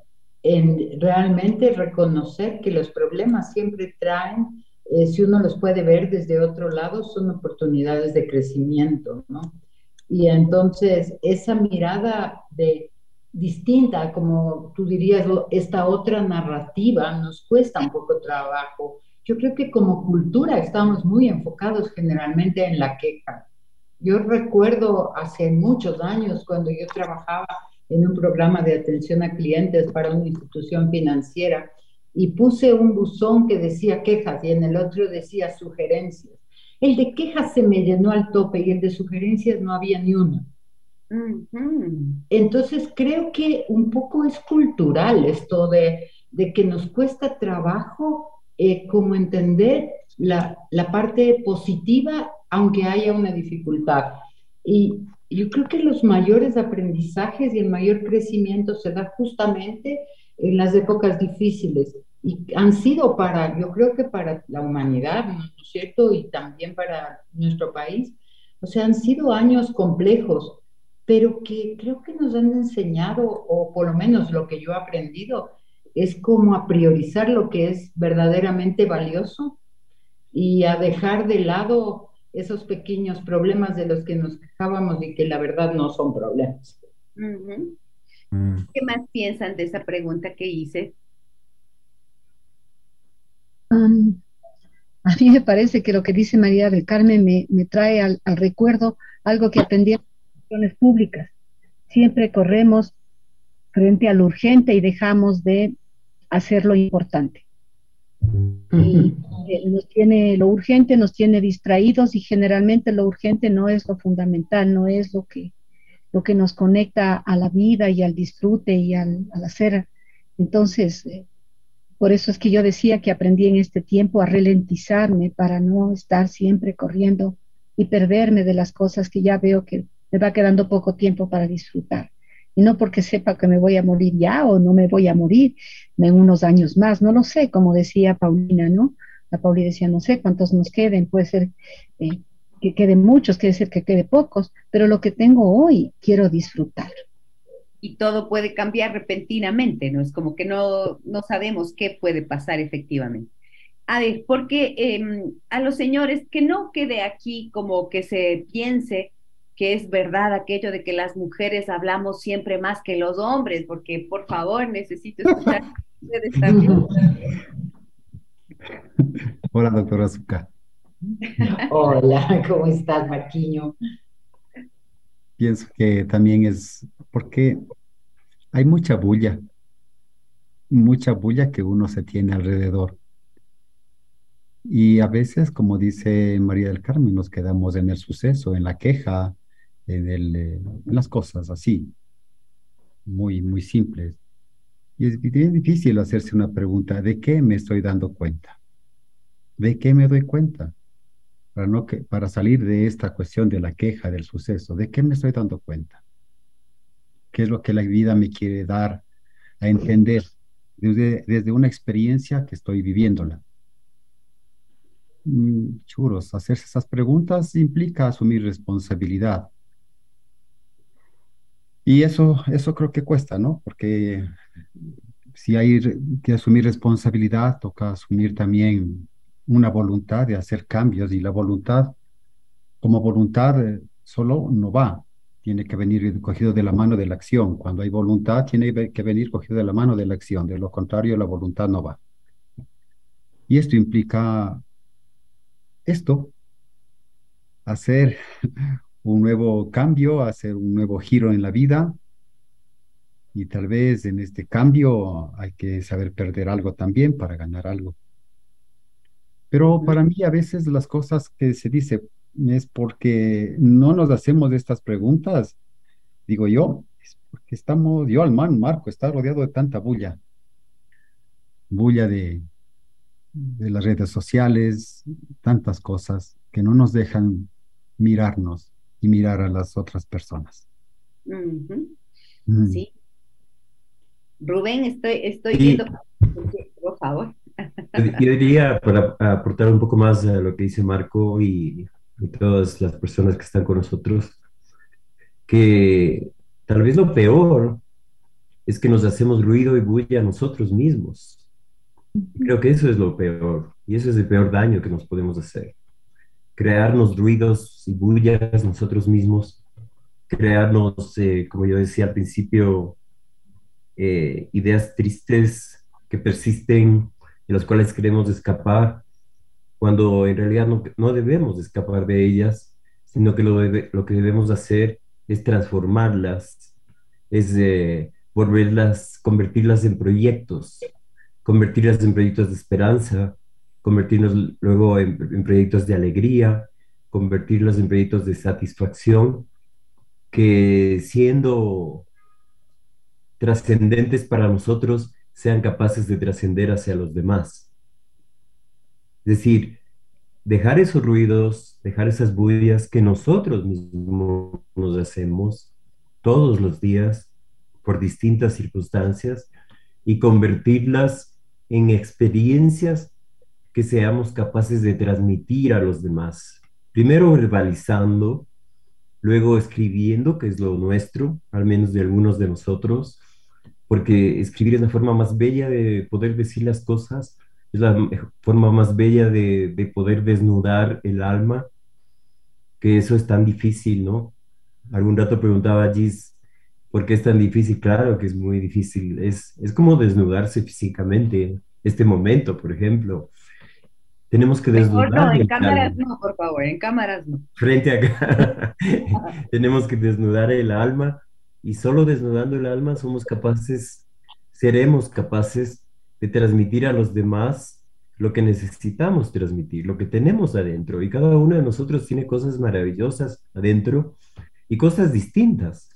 en realmente reconocer que los problemas siempre traen, eh, si uno los puede ver desde otro lado, son oportunidades de crecimiento, ¿no? Y entonces esa mirada de distinta, como tú dirías, esta otra narrativa nos cuesta un poco trabajo. Yo creo que como cultura estamos muy enfocados generalmente en la queja. Yo recuerdo hace muchos años cuando yo trabajaba en un programa de atención a clientes para una institución financiera y puse un buzón que decía quejas y en el otro decía sugerencias. El de quejas se me llenó al tope y el de sugerencias no había ni una Entonces creo que un poco es cultural esto de, que nos cuesta trabajo eh, como entender la, la, parte positiva aunque haya una dificultad. Y yo creo que los mayores aprendizajes y el mayor crecimiento se da justamente en las épocas difíciles y han sido para, yo creo que para la humanidad, ¿no es cierto? Y también para nuestro país, o sea, han sido años complejos, pero que creo que nos han enseñado, o por lo menos lo que yo he aprendido, es como a priorizar lo que es verdaderamente valioso y a dejar de lado esos pequeños problemas de los que nos quejábamos y que la verdad no son problemas. Mm. ¿Qué más piensan de esa pregunta que hice? a mí me parece que lo que dice María del Carmen me, trae al, recuerdo algo que aprendí en las públicas. Siempre corremos frente a lo urgente y dejamos de hacer lo importante. Y eh, nos tiene lo urgente, nos tiene distraídos y generalmente lo urgente no es lo fundamental, no es lo que, lo que nos conecta a la vida y al disfrute y al, hacer. Entonces, eh, por eso es que yo decía que aprendí en este tiempo a ralentizarme para no estar siempre corriendo y perderme de las cosas que ya veo que me va quedando poco tiempo para disfrutar. Y no porque sepa que me voy a morir ya o no me voy a morir en unos años más, no lo sé, como decía Paulina, ¿no? La Paulina decía, no sé cuántos nos queden, puede ser eh, que queden muchos, puede ser que quede pocos, pero lo que tengo hoy quiero disfrutar y todo puede cambiar repentinamente, ¿no? Es como que no, no sabemos qué puede pasar efectivamente. A ver, porque em, a los señores, que no quede aquí como que se piense que es verdad aquello de que las mujeres hablamos siempre más que los hombres, porque por favor necesito escuchar ustedes también. Hola, doctora Zucca. Hola, ¿cómo estás, Marquiño? pienso que también es porque hay mucha bulla, mucha bulla que uno se tiene alrededor. Y a veces, como dice María del Carmen, nos quedamos en el suceso, en la queja, en, el, eh, en las cosas así, muy, muy simples. Y es bien difícil hacerse una pregunta, ¿de qué me estoy dando cuenta? ¿De qué me doy cuenta? Para, salir de esta cuestión de la queja, del suceso, ¿de qué me estoy dando cuenta? ¿Qué es lo que la vida me quiere dar a entender desde, desde una experiencia que estoy viviéndola? Mm, churos, hacerse esas preguntas implica asumir responsabilidad. Y eso, eso creo que cuesta, ¿no? Porque si hay que asumir responsabilidad, toca asumir también una voluntad de hacer cambios y la voluntad como voluntad eh, solo no va, tiene que venir cogido de la mano de la acción. Cuando hay voluntad, tiene que venir cogido de la mano de la acción. De lo contrario, la voluntad no va. Y esto implica esto, hacer un nuevo cambio, hacer un nuevo giro en la vida. Y tal vez en este cambio hay que saber perder algo también para ganar algo. Pero para mí a veces las cosas que se dice es porque no nos hacemos estas preguntas, digo yo, es porque estamos, yo al man, Marco, está rodeado de tanta bulla, bulla de, de las redes sociales, tantas cosas que no nos dejan mirarnos y mirar a las otras personas. Sí. Rubén, estoy, estoy viendo, por favor. Yo diría, para aportar un poco más a lo que dice Marco y, todas las personas que están con nosotros, que tal vez lo peor es que nos hacemos ruido y bulla a nosotros mismos. Creo que eso es lo peor y eso es el peor daño que nos podemos hacer. Crearnos ruidos y bullas nosotros mismos, crearnos, eh, como yo decía al principio, eh, ideas tristes que persisten en las cuales queremos escapar, cuando en realidad no, no debemos escapar de ellas, sino que lo, lo que debemos hacer es transformarlas, es eh, volverlas, convertirlas en proyectos, convertirlas en proyectos de esperanza, convertirnos luego en, en proyectos de alegría, convertirlas en proyectos de satisfacción que siendo trascendentes para nosotros sean capaces de trascender hacia los demás. Es decir, dejar esos ruidos, dejar esas bullas que nosotros mismos nos hacemos todos los días por distintas circunstancias y convertirlas en experiencias que seamos capaces de transmitir a los demás. Primero verbalizando, luego escribiendo, que es lo nuestro, al menos de algunos de nosotros, porque escribir es la forma más bella de poder decir las cosas, es la forma más bella de, de poder desnudar el alma, que eso es tan difícil, ¿no? Algún rato preguntaba Gis, ¿por qué es tan difícil? Claro que es muy difícil, es, es como desnudarse físicamente, este momento, por ejemplo. Tenemos que desnudar. no, en cámaras no, por favor, en cámaras no. Frente a Tenemos que desnudar el alma y solo desnudando el alma somos capaces, seremos capaces de transmitir a los demás lo que necesitamos transmitir, lo que tenemos adentro. Y cada uno de nosotros tiene cosas maravillosas adentro y cosas distintas.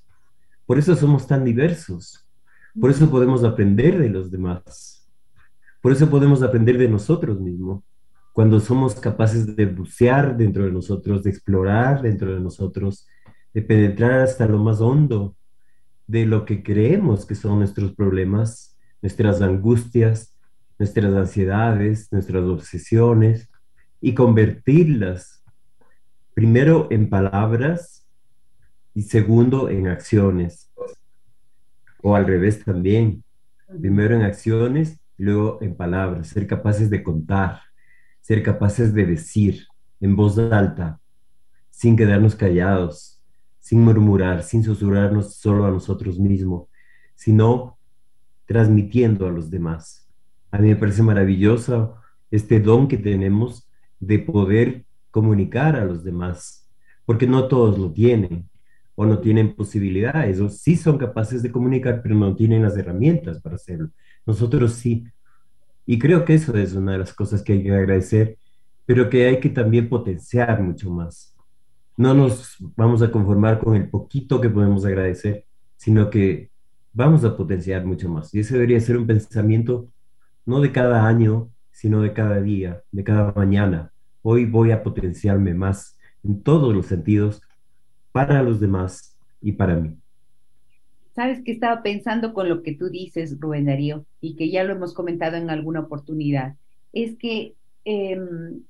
Por eso somos tan diversos. Por eso podemos aprender de los demás. Por eso podemos aprender de nosotros mismos. Cuando somos capaces de bucear dentro de nosotros, de explorar dentro de nosotros, de penetrar hasta lo más hondo de lo que creemos que son nuestros problemas, nuestras angustias, nuestras ansiedades, nuestras obsesiones, y convertirlas primero en palabras y segundo en acciones. O al revés también. Primero en acciones, luego en palabras. Ser capaces de contar, ser capaces de decir en voz alta, sin quedarnos callados, sin murmurar, sin susurrarnos solo a nosotros mismos, sino transmitiendo a los demás. A mí me parece maravilloso este don que tenemos de poder comunicar a los demás, porque no todos lo tienen o no tienen posibilidades, o sí son capaces de comunicar, pero no tienen las herramientas para hacerlo. Nosotros sí. Y creo que eso es una de las cosas que hay que agradecer, pero que hay que también potenciar mucho más no nos vamos a conformar con el poquito que podemos agradecer, sino que vamos a potenciar mucho más. Y ese debería ser un pensamiento no de cada año, sino de cada día, de cada mañana. Hoy voy a potenciarme más en todos los sentidos para los demás y para mí. Sabes que estaba pensando con lo que tú dices, Rubén Darío, y que ya lo hemos comentado en alguna oportunidad, es que em,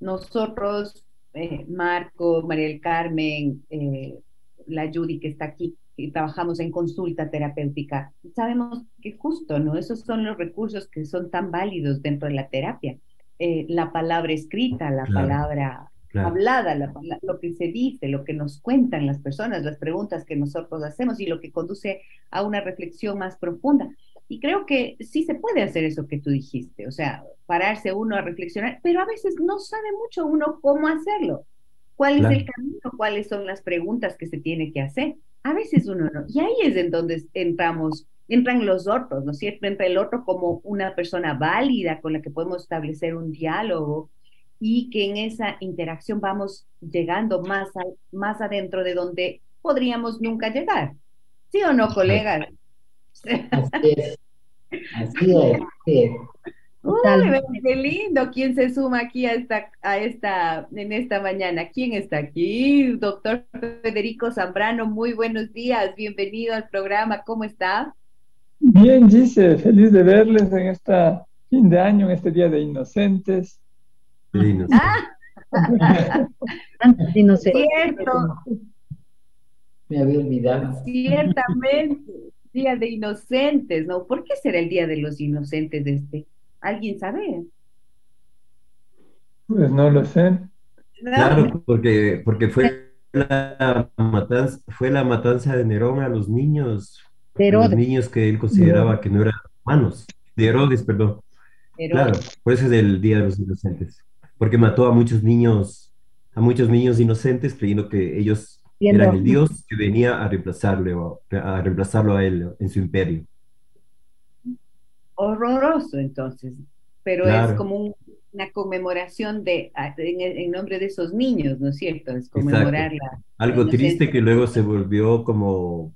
nosotros eh, Marco, María del Carmen, eh, la Judy que está aquí, y trabajamos en consulta terapéutica, sabemos que justo, ¿no? Esos son los recursos que son tan válidos dentro de la terapia. Eh, la palabra escrita, la palabra hablada, lo que se dice, lo que nos cuentan las personas, las preguntas que nosotros hacemos y lo que conduce a una reflexión más profunda. Y creo que sí se puede hacer eso que tú dijiste, o sea, pararse uno a reflexionar, pero a veces no sabe mucho uno cómo hacerlo. ¿Cuál es el camino? ¿Cuáles son las preguntas que se tiene que hacer? A veces uno no. Y ahí es en donde entramos, entran los otros, ¿no es cierto? Entra el otro como una persona válida con la que podemos establecer un diálogo y que en esa interacción vamos llegando más, más adentro de donde podríamos nunca llegar. ¿Sí o no, colegas? Así es. Así es. qué lindo. ¿Quién se suma aquí a esta, a esta, en esta mañana? ¿Quién está aquí? Doctor Federico Zambrano, muy buenos días. Bienvenido al programa. ¿Cómo está? Bien, dice, feliz de verles en esta fin de año, en este Día de Inocentes. Inocentes. Ah. inocentes. Cierto. Me había olvidado. Ciertamente. Día de Inocentes, ¿no? ¿Por qué será el Día de los Inocentes de este? ¿Alguien sabe? Pues no lo sé. Claro, porque, porque fue la matanza, fue la matanza de Nerón a los niños, los niños que él consideraba que no eran humanos, de Herodes, perdón. Claro, por eso es el Día de los Inocentes, porque mató a muchos niños, a muchos niños inocentes creyendo que ellos era el Dios que venía a reemplazarlo, a reemplazarlo a él en su imperio. Horroroso entonces, pero es como una conmemoración de, en, nombre de esos niños, ¿no es cierto? Es conmemorar Algo triste que luego se volvió como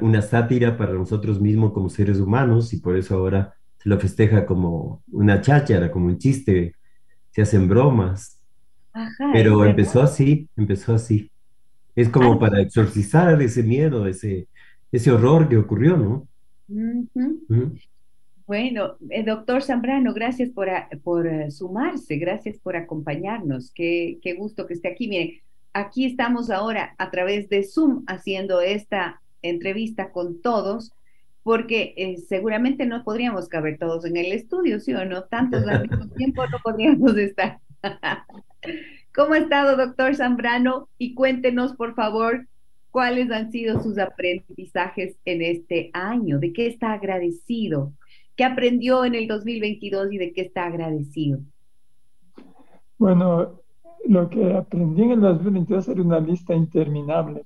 una sátira para nosotros mismos como seres humanos y por eso ahora se lo festeja como una cháchara, como un chiste, se hacen bromas. Pero empezó así, empezó así. Es como para exorcizar ese miedo, ese, ese horror que ocurrió, ¿no? Bueno, eh, doctor Zambrano, gracias por, por eh, sumarse, gracias por acompañarnos. Qué, qué gusto que esté aquí. Mire, aquí estamos ahora a través de Zoom haciendo esta entrevista con todos, porque eh, seguramente no podríamos caber todos en el estudio, ¿sí o no? Tantos al mismo tiempo no podríamos estar. ¿Cómo ha estado, doctor Zambrano? Y cuéntenos, por favor, cuáles han sido sus aprendizajes en este año, de qué está agradecido, qué aprendió en el 2022 y de qué está agradecido. Bueno, lo que aprendí en el 2022 era una lista interminable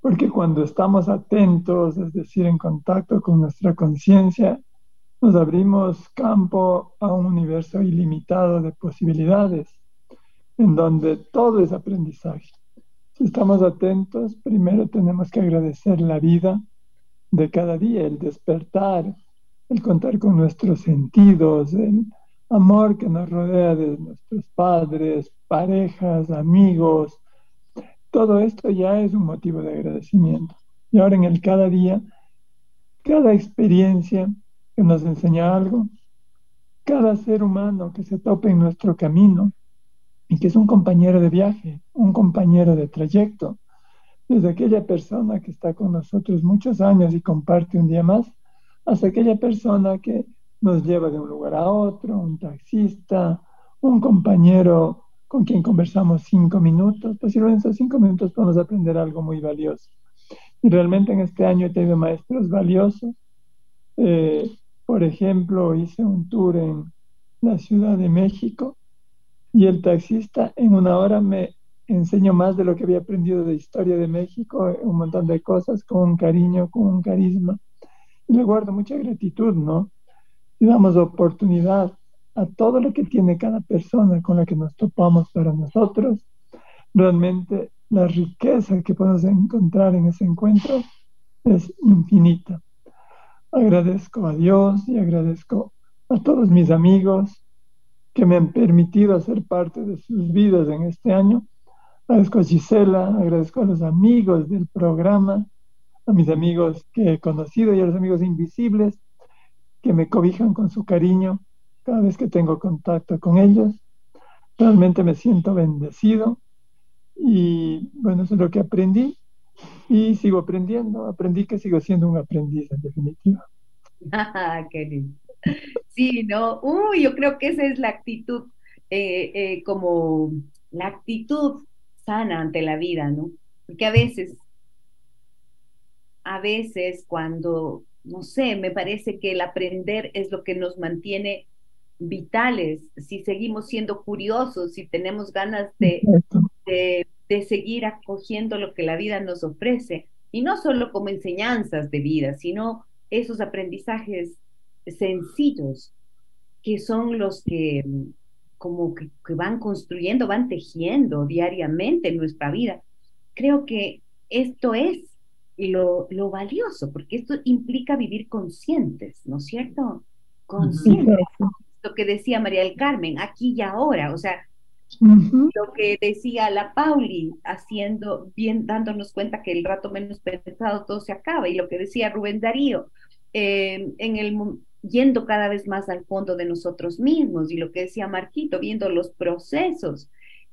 porque cuando estamos atentos, es decir, en contacto con nuestra conciencia, nos abrimos campo a un universo ilimitado de posibilidades, en donde todo es aprendizaje. Si estamos atentos, primero tenemos que agradecer la vida de cada día, el despertar, el contar con nuestros sentidos, el amor que nos rodea de nuestros padres, parejas, amigos, todo esto ya es un motivo de agradecimiento. Y ahora en el cada día, cada experiencia que nos enseña algo, cada ser humano que se tope en nuestro camino y que es un compañero de viaje, un compañero de trayecto, desde aquella persona que está con nosotros muchos años y comparte un día más, hasta aquella persona que nos lleva de un lugar a otro, un taxista, un compañero con quien conversamos cinco minutos, pues en esos cinco minutos podemos aprender algo muy valioso. Y realmente en este año he tenido maestros valiosos. Eh, por ejemplo, hice un tour en la Ciudad de México y el taxista en una hora me enseñó más de lo que había aprendido de historia de México, un montón de cosas con un cariño, con un carisma. Y le guardo mucha gratitud, ¿no? Y damos oportunidad a todo lo que tiene cada persona con la que nos topamos para nosotros, realmente la riqueza que podemos encontrar en ese encuentro es infinita. Agradezco a Dios y agradezco a todos mis amigos que me han permitido hacer parte de sus vidas en este año. Agradezco a Gisela, agradezco a los amigos del programa, a mis amigos que he conocido y a los amigos invisibles que me cobijan con su cariño cada vez que tengo contacto con ellos. Realmente me siento bendecido y bueno, eso es lo que aprendí y sigo aprendiendo. Aprendí que sigo siendo un aprendiz en definitiva. qué lindo. Sí, ¿no? Uy, yo creo que esa es la actitud, eh, eh, como la actitud sana ante la vida, ¿no? Porque a veces, a veces cuando, no sé, me parece que el aprender es lo que nos mantiene vitales, si seguimos siendo curiosos, si tenemos ganas de, de, seguir acogiendo lo que la vida nos ofrece, y no solo como enseñanzas de vida, sino esos aprendizajes sencillos que son los que como que, van construyendo, van tejiendo diariamente en nuestra vida. Creo que esto es lo, lo valioso, porque esto implica vivir conscientes, ¿no es cierto? Conscientes lo que decía María del Carmen, aquí y ahora, o sea, lo que decía la Pauli, haciendo bien, dándonos cuenta que el rato menos pensado todo se acaba, y lo que decía Rubén Darío, eh, en el yendo cada vez más al fondo de nosotros mismos, y lo que decía Marquito, viendo los procesos,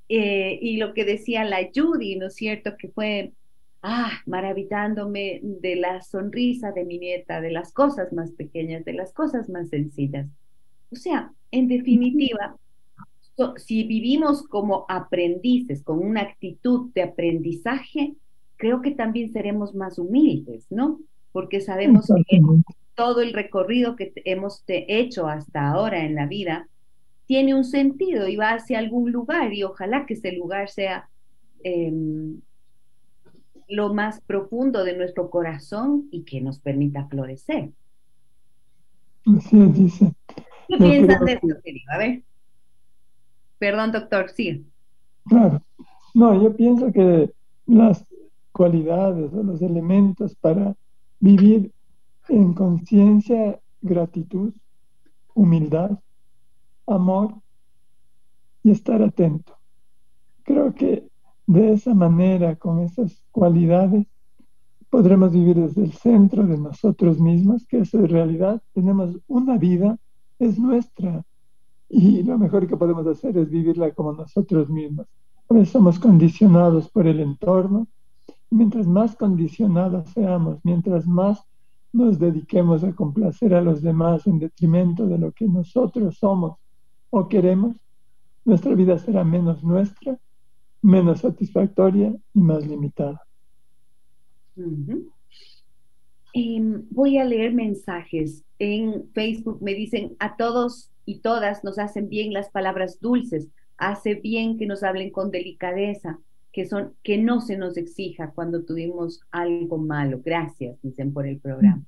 eh, y lo que decía la Judy, ¿no es cierto?, que fue, ah, maravillándome de la sonrisa de mi nieta, de las cosas más pequeñas, de las cosas más sencillas. O sea, en definitiva, si vivimos como aprendices, con una actitud de aprendizaje, creo que también seremos más humildes, ¿no? Porque sabemos que todo el recorrido que hemos hecho hasta ahora en la vida tiene un sentido y va hacia algún lugar y ojalá que ese lugar sea em, lo más profundo de nuestro corazón y que nos permita florecer. Así dice. ¿Qué piensan de esto, querido? A ver. Perdón, doctor, sí. Claro. No, yo pienso que las cualidades o los elementos para vivir en conciencia, gratitud, humildad, amor y estar atento. Creo que de esa manera, con esas cualidades, podremos vivir desde el centro de nosotros mismos, que es realidad. Tenemos una vida, es nuestra, y lo mejor que podemos hacer es vivirla como nosotros mismos. A somos condicionados por el entorno. Mientras más condicionados seamos, mientras más nos dediquemos a complacer a los demás en detrimento de lo que nosotros somos o queremos, nuestra vida será menos nuestra, menos satisfactoria y más limitada. Voy a leer mensajes. En Facebook me dicen, a todos y todas nos hacen bien las palabras dulces, hace bien que nos hablen con delicadeza, que, son, que no se nos exija cuando tuvimos algo malo. Gracias, dicen por el programa.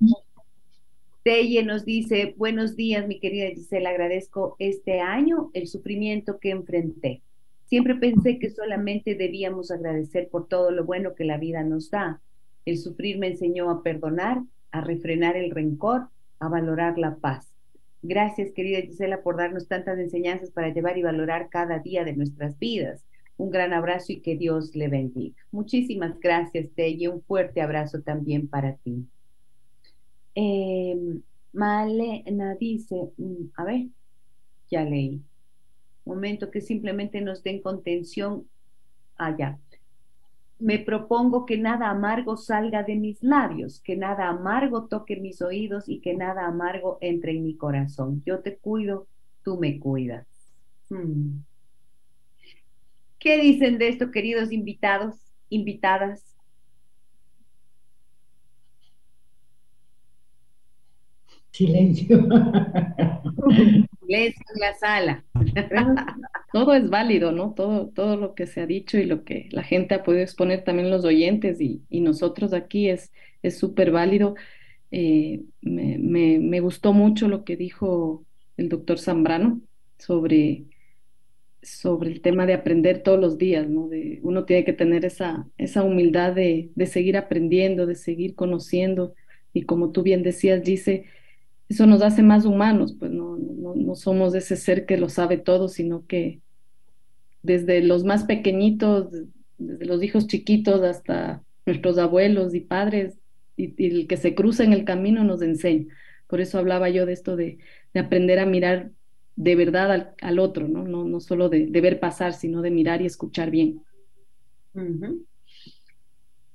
Teye nos dice, buenos días, mi querida Gisela, agradezco este año el sufrimiento que enfrenté. Siempre pensé que solamente debíamos agradecer por todo lo bueno que la vida nos da. El sufrir me enseñó a perdonar, a refrenar el rencor, a valorar la paz. Gracias, querida Gisela, por darnos tantas enseñanzas para llevar y valorar cada día de nuestras vidas. Un gran abrazo y que Dios le bendiga. Muchísimas gracias, Teye. Un fuerte abrazo también para ti. Eh, Malena dice, mm, a ver, ya leí. Momento que simplemente nos den contención allá. Me propongo que nada amargo salga de mis labios, que nada amargo toque mis oídos y que nada amargo entre en mi corazón. Yo te cuido, tú me cuidas. Hmm. ¿Qué dicen de esto, queridos invitados, invitadas? Silencio. Silencio en la sala. todo es válido, ¿no? Todo, todo lo que se ha dicho y lo que la gente ha podido exponer, también los oyentes y, nosotros aquí es súper válido. Eh, me, gustó mucho lo que dijo el doctor Zambrano sobre, sobre el tema de aprender todos los días, ¿no? De, uno tiene que tener esa, esa humildad de, de seguir aprendiendo, de seguir conociendo. Y como tú bien decías, dice, eso nos hace más humanos, pues no, no, somos ese ser que lo sabe todo, sino que desde los más pequeñitos, desde los hijos chiquitos hasta nuestros abuelos y padres, y, el que se cruza en el camino nos enseña. Por eso hablaba yo de esto de, aprender a mirar de verdad al, otro, ¿no? No, no solo de, ver pasar, sino de mirar y escuchar bien.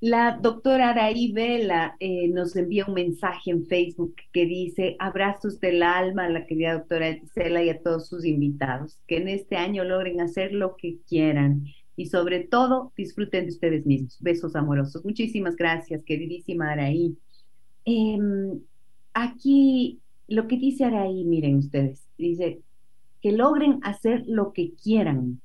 La doctora Araí Vela eh, nos envía un mensaje en Facebook que dice, abrazos del alma a la querida doctora Gisela y a todos sus invitados, que en este año logren hacer lo que quieran y sobre todo disfruten de ustedes mismos. Besos amorosos. Muchísimas gracias, queridísima Araí. Em, aquí lo que dice Araí, miren ustedes, dice que logren hacer lo que quieran.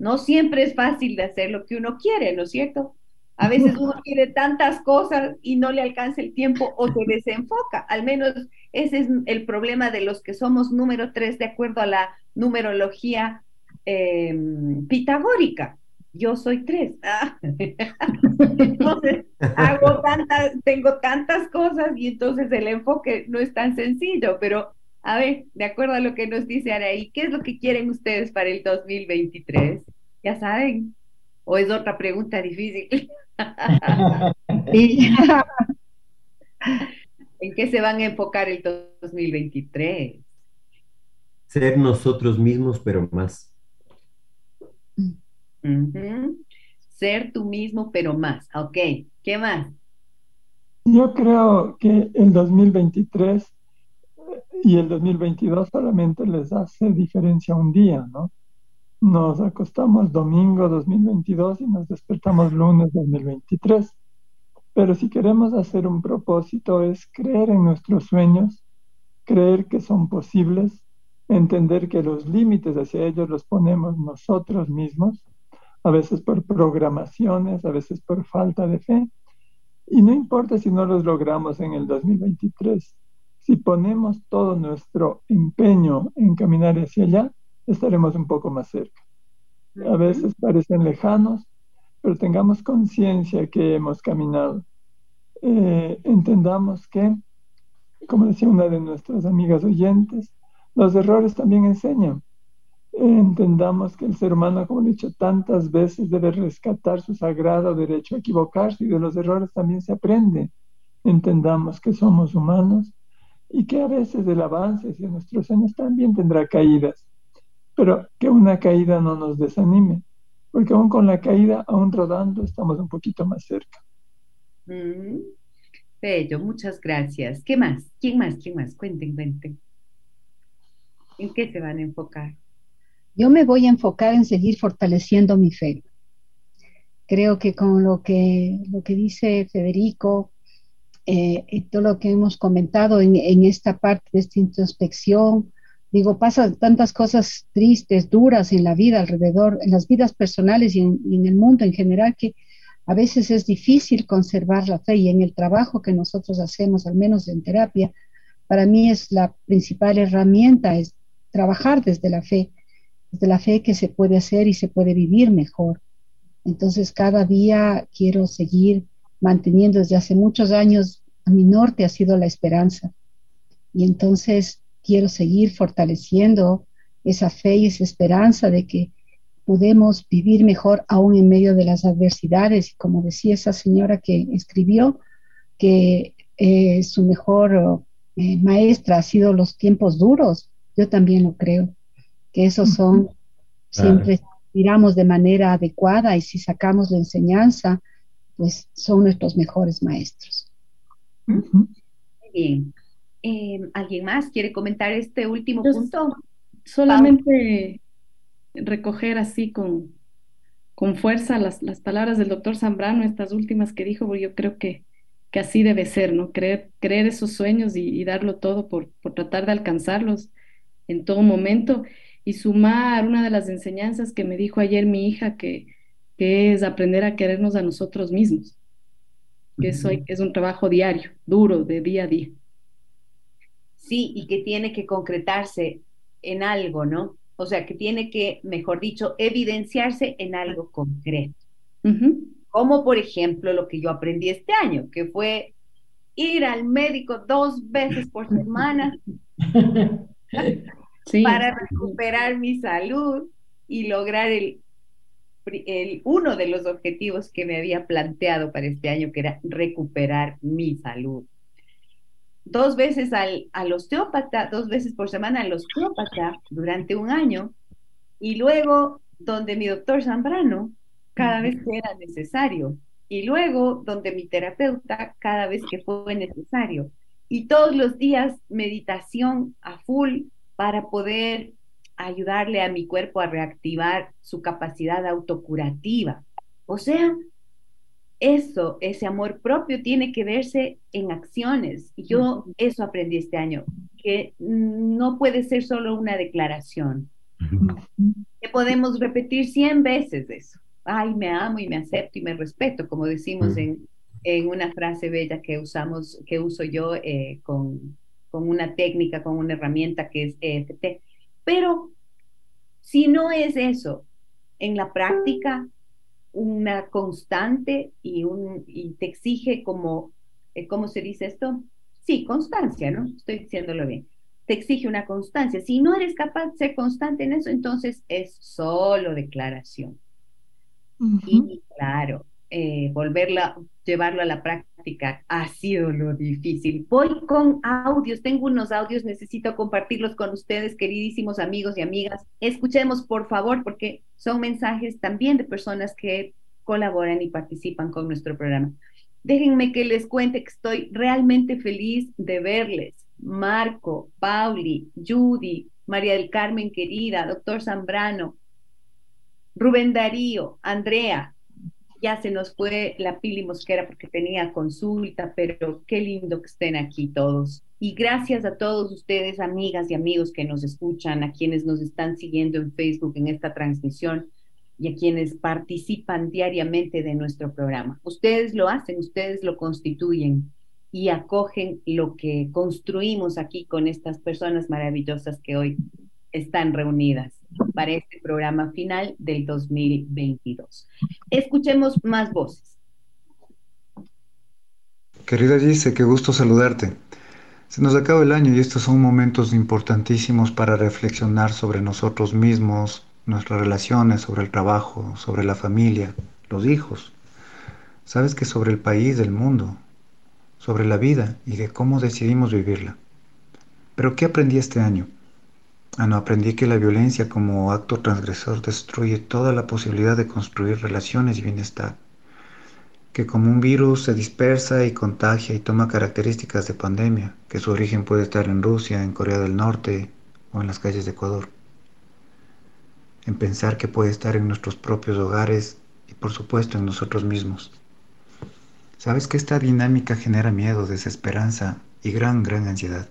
No siempre es fácil de hacer lo que uno quiere, ¿no es cierto? A veces uno quiere tantas cosas y no le alcanza el tiempo o se desenfoca. Al menos ese es el problema de los que somos número tres de acuerdo a la numerología em, pitagórica. Yo soy tres. Ah. Entonces, hago tantas, tengo tantas cosas y entonces el enfoque no es tan sencillo, pero a ver, de acuerdo a lo que nos dice Araí, ¿qué es lo que quieren ustedes para el 2023? Ya saben, o es otra pregunta difícil. ¿En qué se van a enfocar el 2023? Ser nosotros mismos, pero más. Ser tú mismo, pero más. Ok, ¿qué más? Yo creo que el 2023 y el 2022 solamente les hace diferencia un día, ¿no? nos acostamos domingo 2022 y nos despertamos lunes 2023. Pero si queremos hacer un propósito es creer en nuestros sueños, creer que son posibles, entender que los límites hacia ellos los ponemos nosotros mismos, a veces por programaciones, a veces por falta de fe. Y no importa si no los logramos en el 2023, si ponemos todo nuestro empeño en caminar hacia allá, estaremos un poco más cerca. A veces parecen lejanos, pero tengamos conciencia que hemos caminado. Eh, entendamos que, como decía una de nuestras amigas oyentes, los errores también enseñan. entendamos que el ser humano, como he dicho tantas veces, debe rescatar su sagrado derecho a equivocarse y de los errores también se aprende. Entendamos que somos humanos y que a veces el avance hacia nuestros años también tendrá caídas pero que una caída no nos desanime, porque aún con la caída, aún rodando, estamos un poquito más cerca. Mm, bello, muchas gracias. ¿Qué más? ¿Quién más? ¿Quién más? Cuenten, cuenten. ¿En qué se van a enfocar? Yo me voy a enfocar en seguir fortaleciendo mi fe. Creo que con lo que, lo que dice Federico, eh, y todo lo que hemos comentado en, en esta parte de esta introspección, Digo, pasan tantas cosas tristes, duras en la vida alrededor, en las vidas personales y en, el mundo en general, que a veces es difícil conservar la fe y en el trabajo que nosotros hacemos, al menos en terapia, para mí es la principal herramienta, es trabajar desde la fe, desde la fe que se puede hacer y se puede vivir mejor. Entonces, cada día quiero seguir manteniendo desde hace muchos años, a mi norte ha sido la esperanza. Y entonces quiero seguir fortaleciendo esa fe y esa esperanza de que podemos vivir mejor aún en medio de las adversidades. Y como decía esa señora que escribió, que eh, su mejor eh, maestra ha sido los tiempos duros, yo también lo creo, que esos son, siempre miramos de manera adecuada y si sacamos la enseñanza, pues son nuestros mejores maestros. Bien. Em, ¿Alguien más quiere comentar este último punto? Solamente recoger así con, con fuerza las, las, palabras del doctor Zambrano, estas últimas que dijo, porque yo creo que, que así debe ser, ¿no? Creer, creer esos sueños y, darlo todo por, por, tratar de alcanzarlos en todo momento y sumar una de las enseñanzas que me dijo ayer mi hija, que, que es aprender a querernos a nosotros mismos, que eso es un trabajo diario, duro, de día a día. Sí, y que tiene que concretarse en algo, ¿no? O sea, que tiene que, mejor dicho, evidenciarse en algo concreto. Como por ejemplo lo que yo aprendí este año, que fue ir al médico dos veces por semana para recuperar mi salud y lograr el, el, uno de los objetivos que me había planteado para este año, que era recuperar mi salud. Dos veces al, al osteópata, dos veces por semana al osteópata durante un año y luego donde mi doctor Zambrano cada vez que era necesario y luego donde mi terapeuta cada vez que fue necesario. Y todos los días meditación a full para poder ayudarle a mi cuerpo a reactivar su capacidad autocurativa. O sea, eso, ese amor propio tiene que verse en acciones. Y yo eso aprendí este año, que no puede ser solo una declaración. Que podemos repetir cien veces eso. Ay, me amo y me acepto y me respeto, como decimos en, en, una frase bella que usamos, que uso yo eh, con, con una técnica, con una herramienta que es EFT. Pero si no es eso, en la práctica una constante y, un, y te exige como, eh, ¿cómo se dice esto? Sí, constancia, ¿no? Estoy diciéndolo bien. Te exige una constancia. Si no eres capaz de ser constante en eso, entonces es solo declaración. Y claro, eh, volverla, llevarlo a la práctica ha sido lo difícil. Voy con audios, tengo unos audios, necesito compartirlos con ustedes, queridísimos amigos y amigas. Escuchemos, por favor, porque son mensajes también de personas que colaboran y participan con nuestro programa. Déjenme que les cuente que estoy realmente feliz de verles. Marco, Pauli, Judy, María del Carmen querida, doctor Zambrano, Rubén Darío, Andrea, ya se nos fue la Pili Mosquera porque tenía consulta, pero qué lindo que estén aquí todos. Y gracias a todos ustedes, amigas y amigos que nos escuchan, a quienes nos están siguiendo en Facebook en esta transmisión y a quienes participan diariamente de nuestro programa. Ustedes lo hacen, ustedes lo constituyen y acogen lo que construimos aquí con estas personas maravillosas que hoy están reunidas. para este programa final del 2022. Escuchemos más voces. Querida Gise, qué gusto saludarte. Se nos acaba el año y estos son momentos importantísimos para reflexionar sobre nosotros mismos, nuestras relaciones, sobre el trabajo, sobre la familia, los hijos. Sabes que sobre el país, el mundo, sobre la vida y de cómo decidimos vivirla. Pero ¿qué aprendí este año? Ah, no, aprendí que la violencia como acto transgresor destruye toda la posibilidad de construir relaciones y bienestar que como un virus se dispersa y contagia y toma características de pandemia, que su origen puede estar en Rusia, en Corea del Norte o en las calles de Ecuador. En pensar que puede estar en nuestros propios hogares y por supuesto en nosotros mismos. Sabes que esta dinámica genera miedo, desesperanza y gran, gran ansiedad.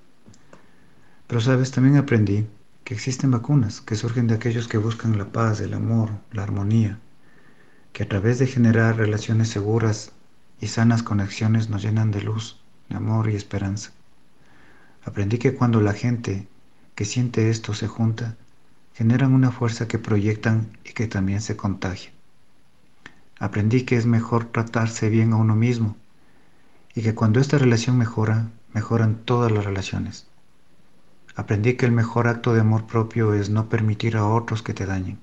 Pero sabes, también aprendí que existen vacunas que surgen de aquellos que buscan la paz, el amor, la armonía, que a través de generar relaciones seguras y sanas conexiones nos llenan de luz, de amor y esperanza. Aprendí que cuando la gente que siente esto se junta, generan una fuerza que proyectan y que también se contagia. Aprendí que es mejor tratarse bien a uno mismo y que cuando esta relación mejora, mejoran todas las relaciones. Aprendí que el mejor acto de amor propio es no permitir a otros que te dañen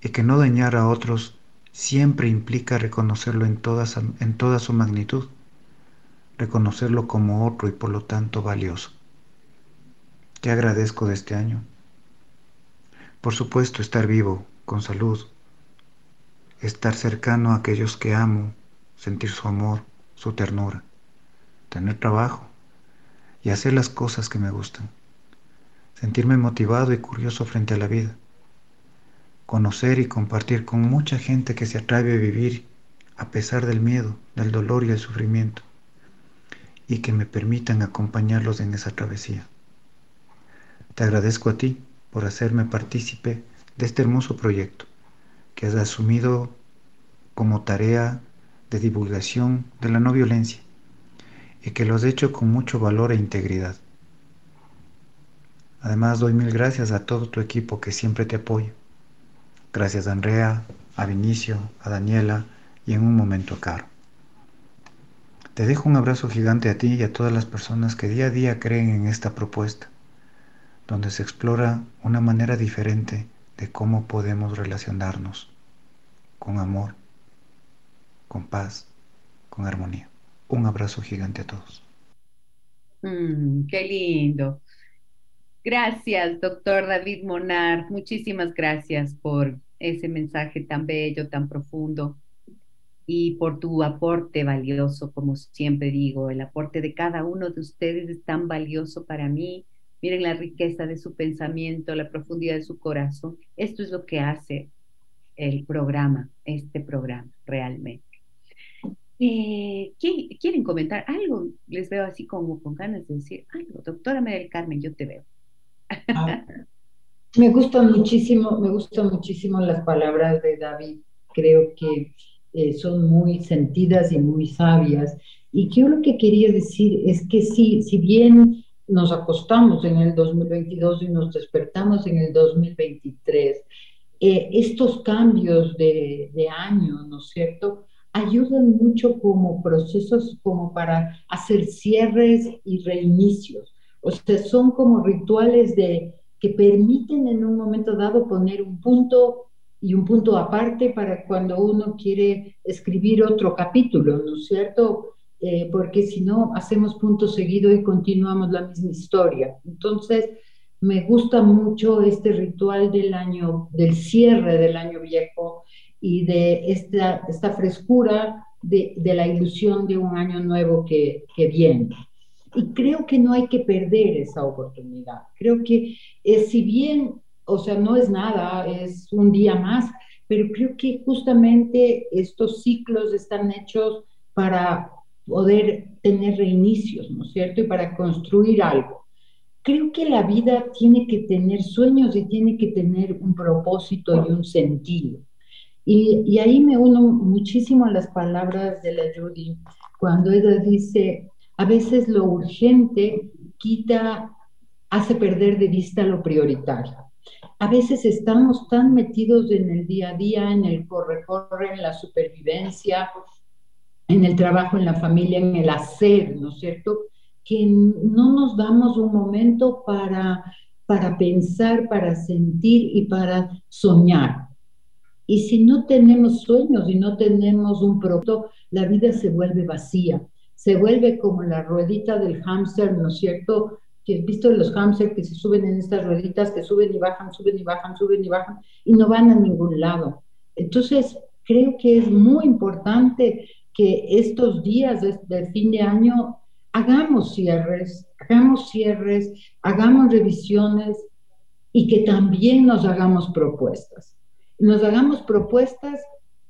y que no dañar a otros siempre implica reconocerlo en toda, en toda su magnitud, reconocerlo como otro y por lo tanto valioso. Te agradezco de este año. Por supuesto, estar vivo, con salud, estar cercano a aquellos que amo, sentir su amor, su ternura, tener trabajo y hacer las cosas que me gustan, sentirme motivado y curioso frente a la vida conocer y compartir con mucha gente que se atreve a vivir a pesar del miedo, del dolor y el sufrimiento, y que me permitan acompañarlos en esa travesía. Te agradezco a ti por hacerme partícipe de este hermoso proyecto que has asumido como tarea de divulgación de la no violencia y que lo has hecho con mucho valor e integridad. Además doy mil gracias a todo tu equipo que siempre te apoya Gracias a Andrea, a Vinicio, a Daniela y en un momento a Caro. Te dejo un abrazo gigante a ti y a todas las personas que día a día creen en esta propuesta, donde se explora una manera diferente de cómo podemos relacionarnos con amor, con paz, con armonía. Un abrazo gigante a todos. Mm, qué lindo. Gracias, doctor David Monar. Muchísimas gracias por ese mensaje tan bello, tan profundo y por tu aporte valioso, como siempre digo, el aporte de cada uno de ustedes es tan valioso para mí. Miren la riqueza de su pensamiento, la profundidad de su corazón. Esto es lo que hace el programa, este programa, realmente. Eh, ¿Quieren comentar algo? Les veo así como con ganas de decir algo. Doctora María del Carmen, yo te veo. Ah, me gustan muchísimo, me gustan muchísimo las palabras de David. Creo que eh, son muy sentidas y muy sabias. Y yo lo que quería decir es que sí, si bien nos acostamos en el 2022 y nos despertamos en el 2023, eh, estos cambios de, de año, ¿no es cierto? Ayudan mucho como procesos como para hacer cierres y reinicios. O sea, son como rituales de, que permiten en un momento dado poner un punto y un punto aparte para cuando uno quiere escribir otro capítulo, ¿no es cierto? Eh, porque si no, hacemos punto seguido y continuamos la misma historia. Entonces, me gusta mucho este ritual del año, del cierre del año viejo y de esta, esta frescura de, de la ilusión de un año nuevo que, que viene. Y creo que no hay que perder esa oportunidad. Creo que eh, si bien, o sea, no es nada, es un día más, pero creo que justamente estos ciclos están hechos para poder tener reinicios, ¿no es cierto? Y para construir algo. Creo que la vida tiene que tener sueños y tiene que tener un propósito y un sentido. Y, y ahí me uno muchísimo a las palabras de la Judy, cuando ella dice, a veces lo urgente quita, hace perder de vista lo prioritario. A veces estamos tan metidos en el día a día, en el corre-corre, en la supervivencia, en el trabajo, en la familia, en el hacer, ¿no es cierto? Que no nos damos un momento para, para pensar, para sentir y para soñar. Y si no tenemos sueños y no tenemos un producto, la vida se vuelve vacía, se vuelve como la ruedita del hámster, ¿no es cierto? Que visto los hámster que se suben en estas rueditas, que suben y bajan, suben y bajan, suben y bajan, y no van a ningún lado. Entonces, creo que es muy importante que estos días de, fin de año hagamos cierres, hagamos cierres, hagamos revisiones y que también nos hagamos propuestas. Nos hagamos propuestas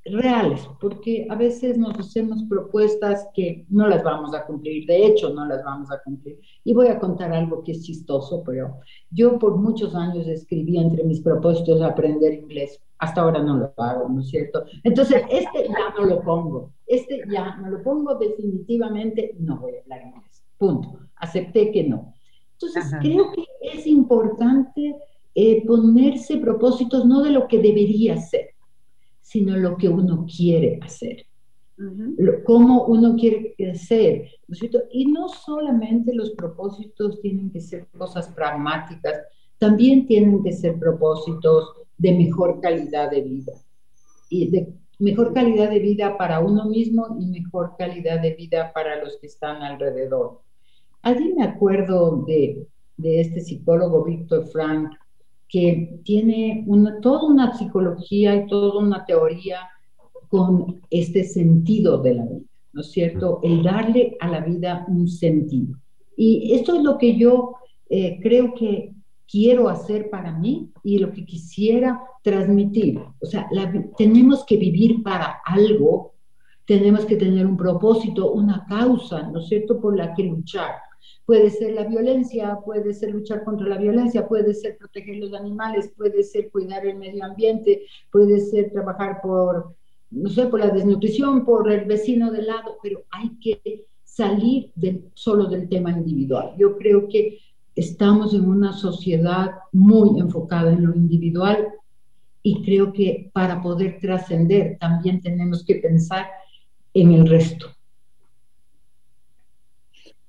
reales, porque a veces nos hacemos propuestas que no las vamos a cumplir, de hecho no las vamos a cumplir. Y voy a contar algo que es chistoso, pero yo por muchos años escribí entre mis propósitos aprender inglés, hasta ahora no lo hago, ¿no es cierto? Entonces, este ya no lo pongo, este ya no lo pongo definitivamente, no voy a hablar inglés, punto, acepté que no. Entonces, creo que es importante eh, ponerse propósitos no de lo que debería ser, sino lo que uno quiere hacer, cómo uno quiere crecer. ¿no es cierto? Y no solamente los propósitos tienen que ser cosas pragmáticas, también tienen que ser propósitos de mejor calidad de vida. Y de mejor calidad de vida para uno mismo y mejor calidad de vida para los que están alrededor. Allí me acuerdo de, de este psicólogo Víctor Frank, que tiene una, toda una psicología y toda una teoría con este sentido de la vida, ¿no es cierto? El darle a la vida un sentido. Y esto es lo que yo eh, creo que quiero hacer para mí y lo que quisiera transmitir. O sea, tenemos que vivir para algo, tenemos que tener un propósito, una causa, ¿no es cierto?, por la que luchar. Puede ser la violencia, puede ser luchar contra la violencia, puede ser proteger los animales, puede ser cuidar el medio ambiente, puede ser trabajar por, no sé, por la desnutrición, por el vecino de lado, pero hay que salir solo del tema individual. Yo creo que estamos en una sociedad muy enfocada en lo individual y creo que para poder trascender también tenemos que pensar en el resto.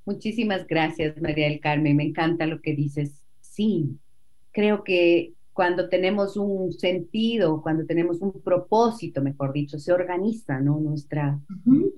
Muchísimas gracias, María del Carmen. Me encanta lo que dices. Sí, creo que cuando tenemos un sentido, cuando tenemos un propósito, mejor dicho, se organiza, ¿no? Nuestra,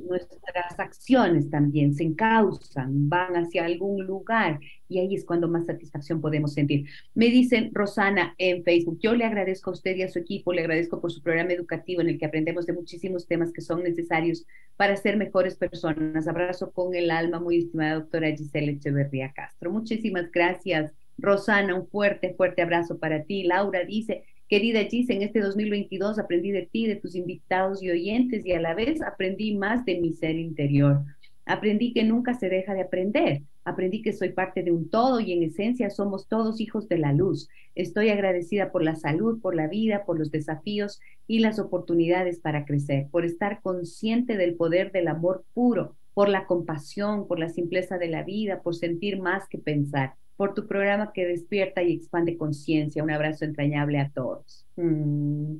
Nuestras acciones también se encausan, van hacia algún lugar y ahí es cuando más satisfacción podemos sentir. Me dicen Rosana en Facebook, yo le agradezco a usted y a su equipo, le agradezco por su programa educativo en el que aprendemos de muchísimos temas que son necesarios para ser mejores personas. Abrazo con el alma, muy estimada doctora Gisela Echeverría Castro. Muchísimas gracias. Rosana, un fuerte, fuerte abrazo para ti. Laura dice, querida Gis, en este 2022 aprendí de ti, de tus invitados y oyentes y a la vez aprendí más de mi ser interior. Aprendí que nunca se deja de aprender. Aprendí que soy parte de un todo y en esencia somos todos hijos de la luz. Estoy agradecida por la salud, por la vida, por los desafíos y las oportunidades para crecer, por estar consciente del poder del amor puro, por la compasión, por la simpleza de la vida, por sentir más que pensar por tu programa que despierta y expande conciencia. Un abrazo entrañable a todos. Mm,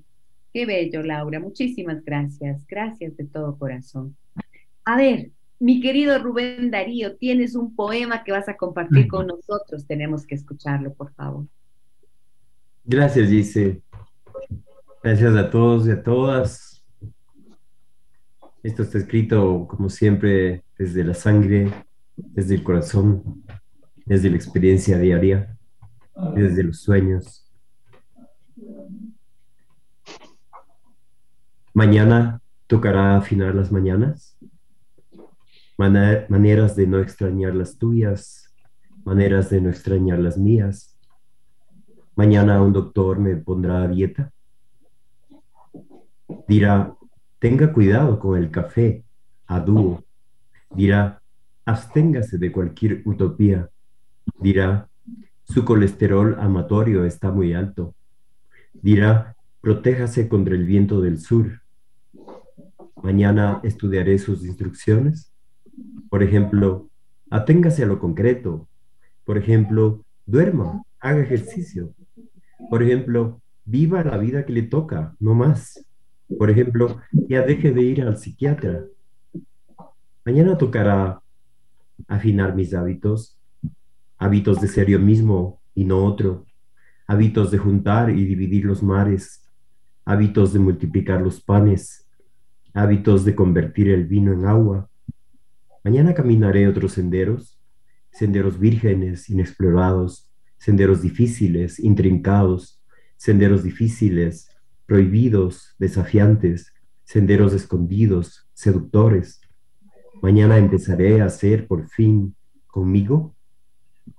qué bello, Laura. Muchísimas gracias. Gracias de todo corazón. A ver, mi querido Rubén Darío, tienes un poema que vas a compartir con nosotros. Tenemos que escucharlo, por favor. Gracias, Gise. Gracias a todos y a todas. Esto está escrito, como siempre, desde la sangre, desde el corazón, desde la experiencia diaria, desde los sueños. Mañana tocará afinar las mañanas, maneras de no extrañar las tuyas, maneras de no extrañar las mías. Mañana un doctor me pondrá a dieta. Dirá, tenga cuidado con el café, a dúo. Dirá, absténgase de cualquier utopía Dirá, su colesterol amatorio está muy alto. Dirá, protéjase contra el viento del sur. Mañana estudiaré sus instrucciones. Por ejemplo, aténgase a lo concreto. Por ejemplo, duerma, haga ejercicio. Por ejemplo, viva la vida que le toca, no más. Por ejemplo, ya deje de ir al psiquiatra. Mañana tocará afinar mis hábitos, hábitos de ser yo mismo y no otro, hábitos de juntar y dividir los mares, hábitos de multiplicar los panes, hábitos de convertir el vino en agua. Mañana caminaré otros senderos, senderos vírgenes, inexplorados, senderos difíciles, intrincados, senderos difíciles, prohibidos, desafiantes, senderos escondidos, seductores. Mañana empezaré a ser por fin conmigo,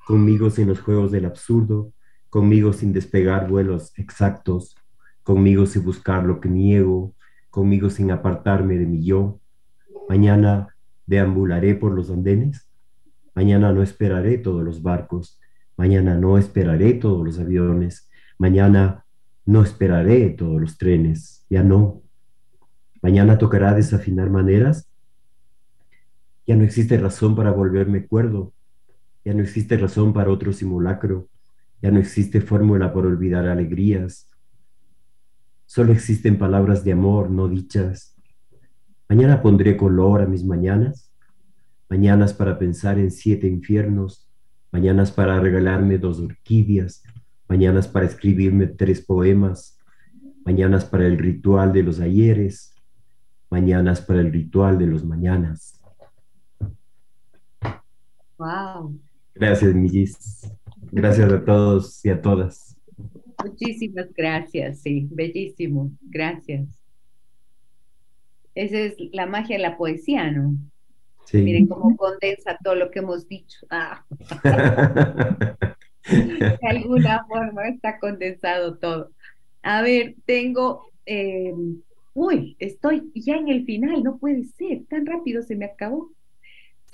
conmigo sin los juegos del absurdo, conmigo sin despegar vuelos exactos, conmigo sin buscar lo que niego, conmigo sin apartarme de mi yo. Mañana deambularé por los andenes, mañana no esperaré todos los barcos, mañana no esperaré todos los aviones, mañana no esperaré todos los trenes, ya no. Mañana tocará desafinar maneras, ya no existe razón para volverme cuerdo, ya no existe razón para otro simulacro, ya no existe fórmula para olvidar alegrías, solo existen palabras de amor no dichas. Mañana pondré color a mis mañanas, mañanas para pensar en siete infiernos, mañanas para regalarme dos orquídeas, mañanas para escribirme tres poemas, mañanas para el ritual de los ayeres, mañanas para el ritual de los mañanas. Wow. Gracias, Millis. Gracias a todos y a todas. Muchísimas gracias, sí, bellísimo. Gracias. Esa es la magia de la poesía, ¿no? Miren cómo condensa todo lo que hemos dicho. Ah. de alguna forma está condensado todo. A ver, tengo, em, uy, estoy ya en el final, no puede ser, tan rápido se me acabó.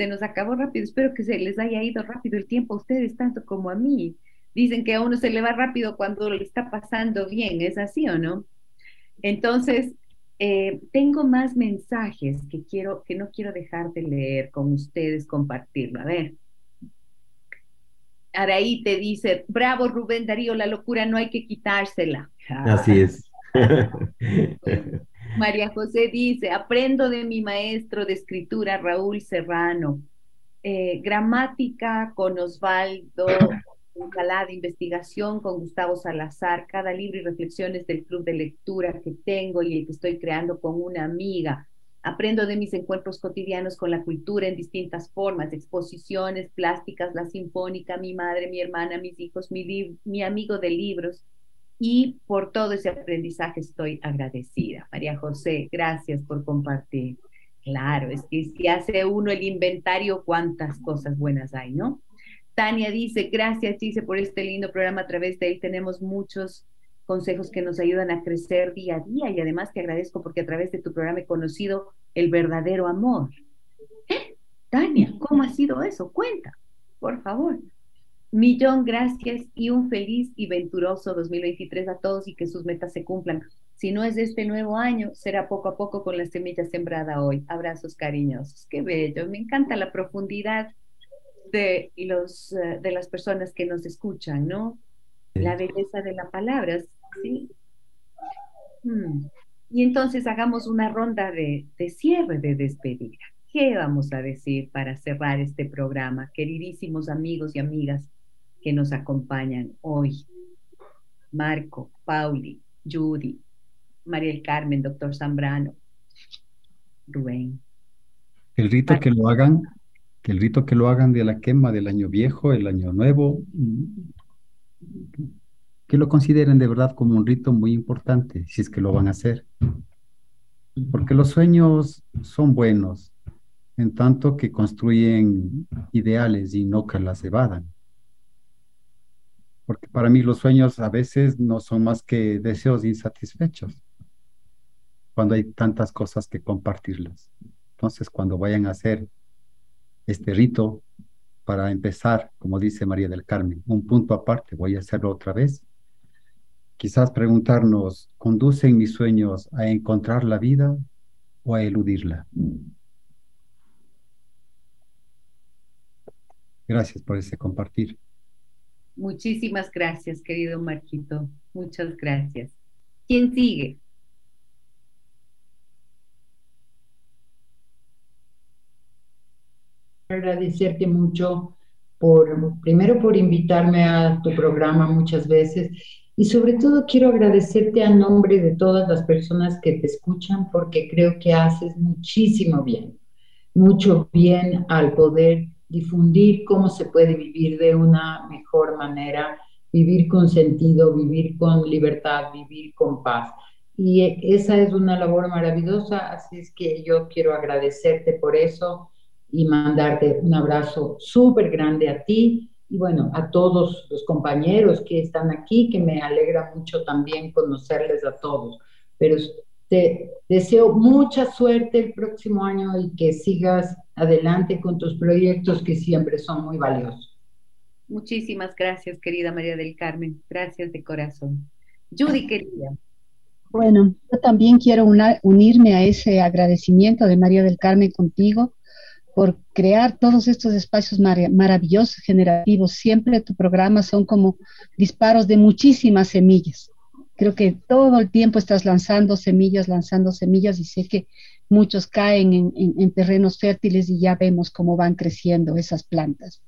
Se nos acabó rápido, espero que se les haya ido rápido el tiempo a ustedes tanto como a mí. Dicen que a uno se le va rápido cuando le está pasando bien, ¿es así o no? Entonces, eh, tengo más mensajes que quiero, que no quiero dejar de leer con ustedes, compartirlo. A ver. Araí te dice, bravo Rubén Darío, la locura no hay que quitársela. Así es. María José dice, aprendo de mi maestro de escritura, Raúl Serrano. Eh, gramática con Osvaldo Alcalá de investigación con Gustavo Salazar, cada libro y reflexiones del club de lectura que tengo y el que estoy creando con una amiga. Aprendo de mis encuentros cotidianos con la cultura en distintas formas, exposiciones plásticas, la sinfónica, mi madre, mi hermana, mis hijos, mi, mi amigo de libros. Y por todo ese aprendizaje estoy agradecida. María José, gracias por compartir. Claro, es que si hace uno el inventario, cuántas cosas buenas hay, ¿no? Tania dice, gracias, dice, por este lindo programa. A través de él tenemos muchos consejos que nos ayudan a crecer día a día y además te agradezco porque a través de tu programa he conocido el verdadero amor. ¿Eh? Tania, ¿cómo ha sido eso? Cuenta, por favor. Millón gracias y un feliz y venturoso 2023 a todos y que sus metas se cumplan. Si no es de este nuevo año, será poco a poco con la semilla sembrada hoy. Abrazos cariñosos. Qué bello. Me encanta la profundidad de, los, eh, de las personas que nos escuchan, ¿no? La belleza de la palabra, ¿sí? Hmm. Y entonces hagamos una ronda de, de cierre, de despedida. ¿Qué vamos a decir para cerrar este programa, queridísimos amigos y amigas que nos acompañan hoy? Marco, Pauli, Judy, Mariel Carmen, doctor Zambrano, Rubén. El rito que lo hagan que el rito que lo hagan de la quema del año viejo, el año nuevo, que lo consideren de verdad como un rito muy importante, si es que lo van a hacer. Porque los sueños son buenos, en tanto que construyen ideales y no que las evadan. Porque para mí los sueños a veces no son más que deseos insatisfechos, cuando hay tantas cosas que compartirlas. Entonces, cuando vayan a hacer este rito para empezar, como dice María del Carmen, un punto aparte, voy a hacerlo otra vez. Quizás preguntarnos, ¿conducen mis sueños a encontrar la vida o a eludirla? Gracias por ese compartir. Muchísimas gracias, querido Marquito. Muchas gracias. ¿Quién sigue? Agradecerte mucho por, primero por invitarme a tu programa muchas veces y sobre todo quiero agradecerte a nombre de todas las personas que te escuchan porque creo que haces muchísimo bien, mucho bien al poder difundir cómo se puede vivir de una mejor manera, vivir con sentido, vivir con libertad, vivir con paz. Y esa es una labor maravillosa, así es que yo quiero agradecerte por eso y mandarte un abrazo súper grande a ti y bueno, a todos los compañeros que están aquí, que me alegra mucho también conocerles a todos. Pero te deseo mucha suerte el próximo año y que sigas adelante con tus proyectos que siempre son muy valiosos. Muchísimas gracias, querida María del Carmen. Gracias de corazón. Judy, querida. Bueno, yo también quiero unirme a ese agradecimiento de María del Carmen contigo por crear todos estos espacios maravillosos, generativos. Siempre tu programa son como disparos de muchísimas semillas Creo que todo el tiempo estás lanzando semillas, lanzando semillas y sé que muchos caen en, terrenos fértiles y ya vemos cómo van creciendo esas plantas.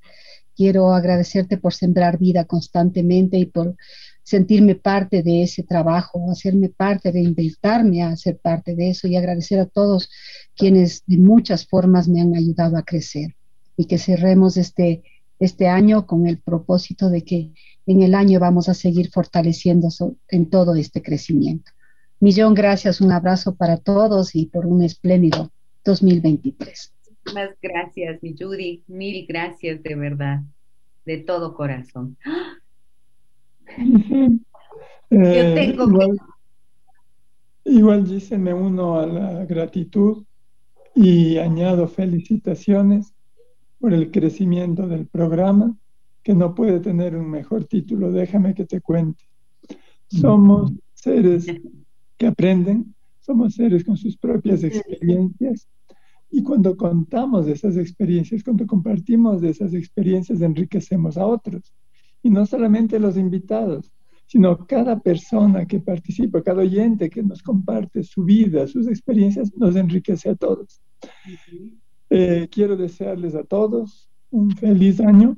Quiero agradecerte por sembrar vida constantemente y por sentirme parte de ese trabajo, hacerme parte, de invitarme a ser parte de eso y agradecer a todos quienes de muchas formas me han ayudado a crecer y que cerremos este, este año con el propósito de que en el año vamos a seguir fortaleciendo en todo este crecimiento. Millón gracias, un abrazo para todos y por un espléndido 2023. Muchas gracias, mi Judy, mil gracias de verdad, de todo corazón. Eh, igual, igual dice, me uno a la gratitud y añado felicitaciones por el crecimiento del programa que no puede tener un mejor título. Déjame que te cuente. Somos seres que aprenden, somos seres con sus propias experiencias y cuando contamos esas experiencias, cuando compartimos de esas experiencias, enriquecemos a otros. Y no solamente los invitados, sino cada persona que participa, cada oyente que nos comparte su vida, sus experiencias, nos enriquece a todos. Eh, quiero desearles a todos un feliz año,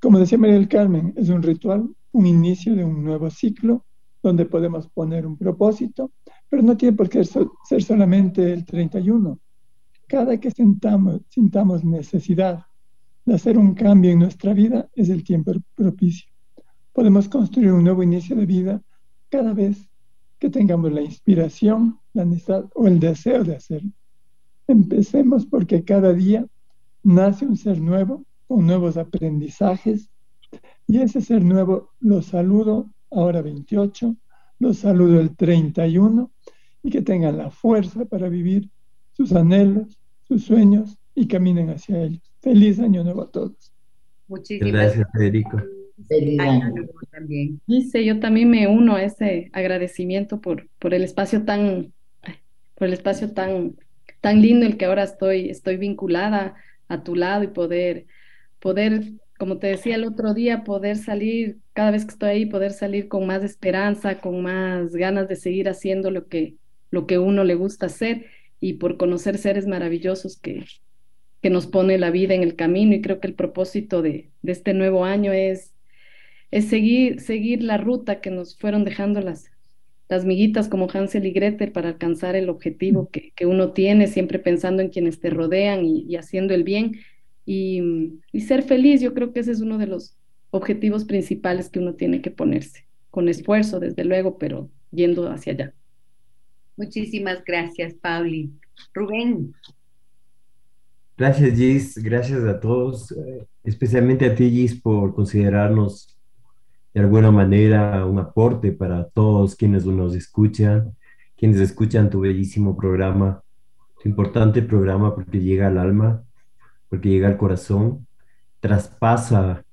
como decía María del Carmen, es un ritual, un inicio de un nuevo ciclo donde podemos poner un propósito, pero no tiene por qué ser solamente el 31. Cada que sentamos, sintamos necesidad de hacer un cambio en nuestra vida es el tiempo propicio. Podemos construir un nuevo inicio de vida cada vez que tengamos la inspiración, la necesidad o el deseo de hacerlo. Empecemos porque cada día nace un ser nuevo con nuevos aprendizajes. Y ese ser nuevo lo saludo ahora 28, lo saludo el 31 y que tengan la fuerza para vivir sus anhelos, sus sueños y caminen hacia ellos. Feliz año nuevo a todos. Muchísimas gracias, Federico. Feliz año nuevo también. Dice, yo también me uno a ese agradecimiento por, por el espacio tan, por el espacio tan, tan lindo el que ahora estoy, estoy vinculada a tu lado y poder poder, como te decía el otro día, poder salir, cada vez que estoy ahí, poder salir con más esperanza, con más ganas de seguir haciendo lo que, lo que uno le gusta hacer y por conocer seres maravillosos que, que nos pone la vida en el camino. Y creo que el propósito de, de este nuevo año es, es seguir, seguir la ruta que nos fueron dejando las, las miguitas como Hansel y Gretel para alcanzar el objetivo que, que uno tiene, siempre pensando en quienes te rodean y, y haciendo el bien y, ser feliz, yo creo que ese es uno de los objetivos principales que uno tiene que ponerse, con esfuerzo, desde luego, pero yendo hacia allá. Muchísimas gracias, Pauli. Rubén. Gracias, Gis. Gracias a todos, eh, especialmente a ti, Gis, por considerarnos de alguna manera un aporte para todos quienes nos escuchan, quienes escuchan tu bellísimo programa, tu importante programa porque llega al alma porque llega al corazón, traspasa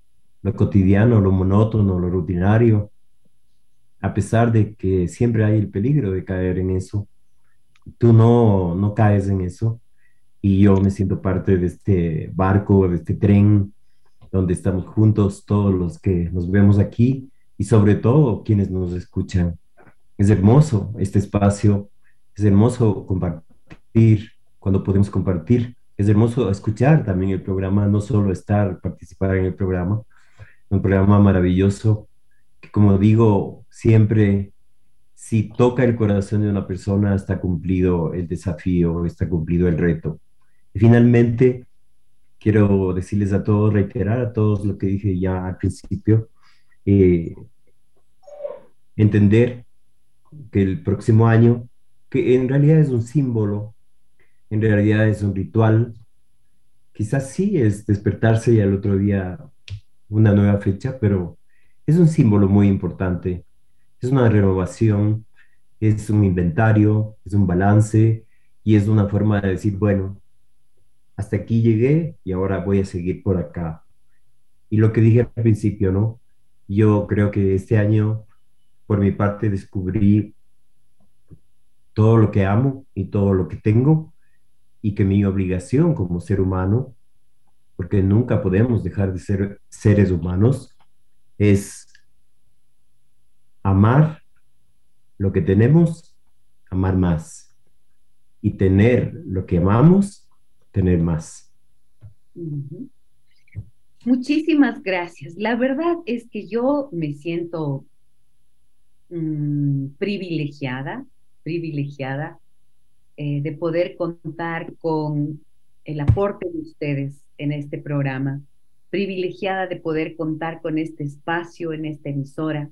lo cotidiano, lo monótono, lo rutinario, a pesar de que siempre hay el peligro de caer en eso. Tú no, no caes en eso y yo me siento parte de este barco, de este tren donde estamos juntos todos los que nos vemos aquí y sobre todo quienes nos escuchan. Es hermoso este espacio, es hermoso compartir cuando podemos compartir. Es hermoso escuchar también el programa, no solo estar, participar en el programa, un programa maravilloso que como digo siempre, si toca el corazón de una persona, está cumplido el desafío, está cumplido el reto. Y finalmente, quiero decirles a todos, reiterar a todos lo que dije ya al principio, eh, entender que el próximo año, que en realidad es un símbolo, en realidad es un ritual, quizás sí es despertarse y al otro día una nueva fecha, pero es un símbolo muy importante, es una renovación, es un inventario, es un balance y es una forma de decir, bueno, hasta aquí llegué y ahora voy a seguir por acá. Y lo que dije al principio, ¿no? Yo creo que este año, por mi parte, descubrí todo lo que amo y todo lo que tengo y que mi obligación como ser humano, porque nunca podemos dejar de ser seres humanos, es amar lo que tenemos, amar más. Y tener lo que amamos, tener más. Muchísimas gracias. La verdad es que yo me siento mm, privilegiada, privilegiada eh, de poder contar con el aporte de ustedes en este programa, privilegiada de poder contar con este espacio en esta emisora,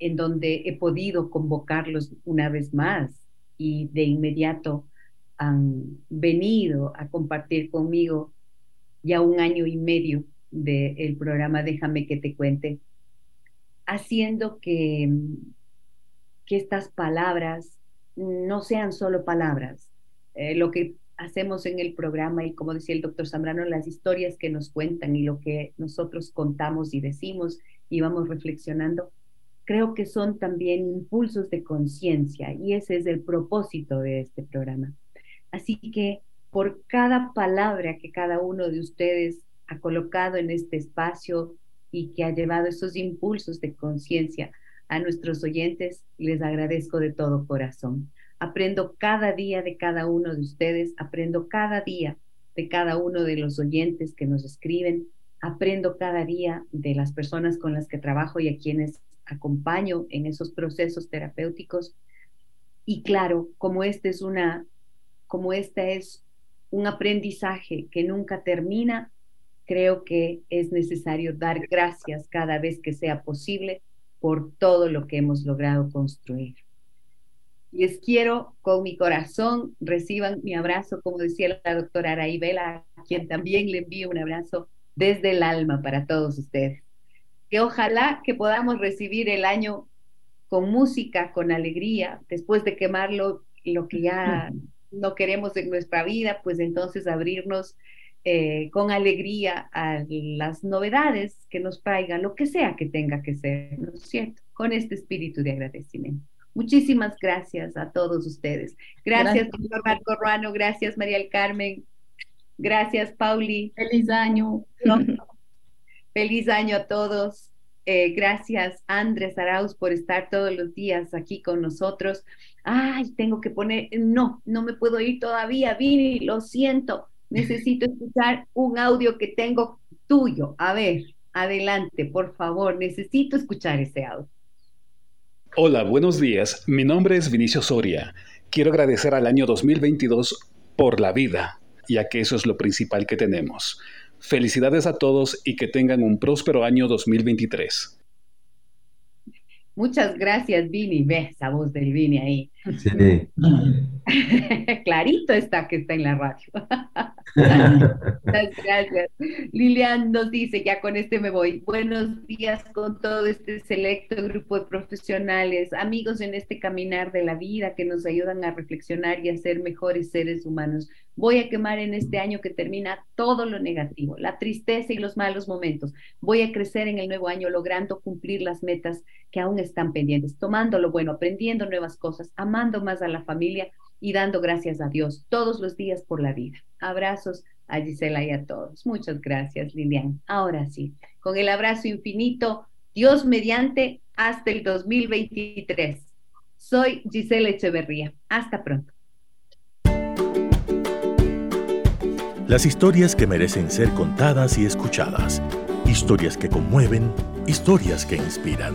en donde he podido convocarlos una vez más y de inmediato han venido a compartir conmigo ya un año y medio del programa Déjame que te cuente, haciendo que, que estas palabras no sean solo palabras. Eh, lo que hacemos en el programa y como decía el doctor Zambrano, las historias que nos cuentan y lo que nosotros contamos y decimos y vamos reflexionando, creo que son también impulsos de conciencia y ese es el propósito de este programa. Así que por cada palabra que cada uno de ustedes ha colocado en este espacio y que ha llevado esos impulsos de conciencia a nuestros oyentes, les agradezco de todo corazón. Aprendo cada día de cada uno de ustedes, aprendo cada día de cada uno de los oyentes que nos escriben, aprendo cada día de las personas con las que trabajo y a quienes acompaño en esos procesos terapéuticos. Y claro, como esta es una como este es un aprendizaje que nunca termina, creo que es necesario dar gracias cada vez que sea posible por todo lo que hemos logrado construir. Les quiero con mi corazón, reciban mi abrazo, como decía la doctora Araibela, a quien también le envío un abrazo desde el alma para todos ustedes. Que ojalá que podamos recibir el año con música, con alegría, después de quemarlo, lo que ya no queremos en nuestra vida, pues entonces abrirnos eh, con alegría a las novedades que nos traigan, lo que sea que tenga que ser, ¿no es cierto? Con este espíritu de agradecimiento. Muchísimas gracias a todos ustedes. Gracias, doctor Marco Ruano. Gracias, María del Carmen. Gracias, Pauli. Feliz año. Feliz año a todos. Eh, gracias, Andrés Arauz, por estar todos los días aquí con nosotros ay, tengo que poner, no, no me puedo ir todavía, Vini, lo siento, necesito escuchar un audio que tengo tuyo. A ver, adelante, por favor, necesito escuchar ese audio. Hola, buenos días. Mi nombre es Vinicio Soria. Quiero agradecer al año 2022 por la vida, ya que eso es lo principal que tenemos. Felicidades a todos y que tengan un próspero año 2023. Muchas gracias, Vini. Ve esa voz del Vini ahí. Sí. Clarito está que está en la radio. Muchas gracias. Lilian nos dice, ya con este me voy. Buenos días con todo este selecto grupo de profesionales, amigos en este caminar de la vida que nos ayudan a reflexionar y a ser mejores seres humanos. Voy a quemar en este año que termina todo lo negativo, la tristeza y los malos momentos. Voy a crecer en el nuevo año logrando cumplir las metas que aún están pendientes, tomando lo bueno, aprendiendo nuevas cosas, amando más a la familia y dando gracias a Dios todos los días por la vida. Abrazos a Gisela y a todos. Muchas gracias, Lilian. Ahora sí, con el abrazo infinito, Dios mediante, hasta el 2023. Soy Gisela Echeverría. Hasta pronto. Las historias que merecen ser contadas y escuchadas. Historias que conmueven, historias que inspiran.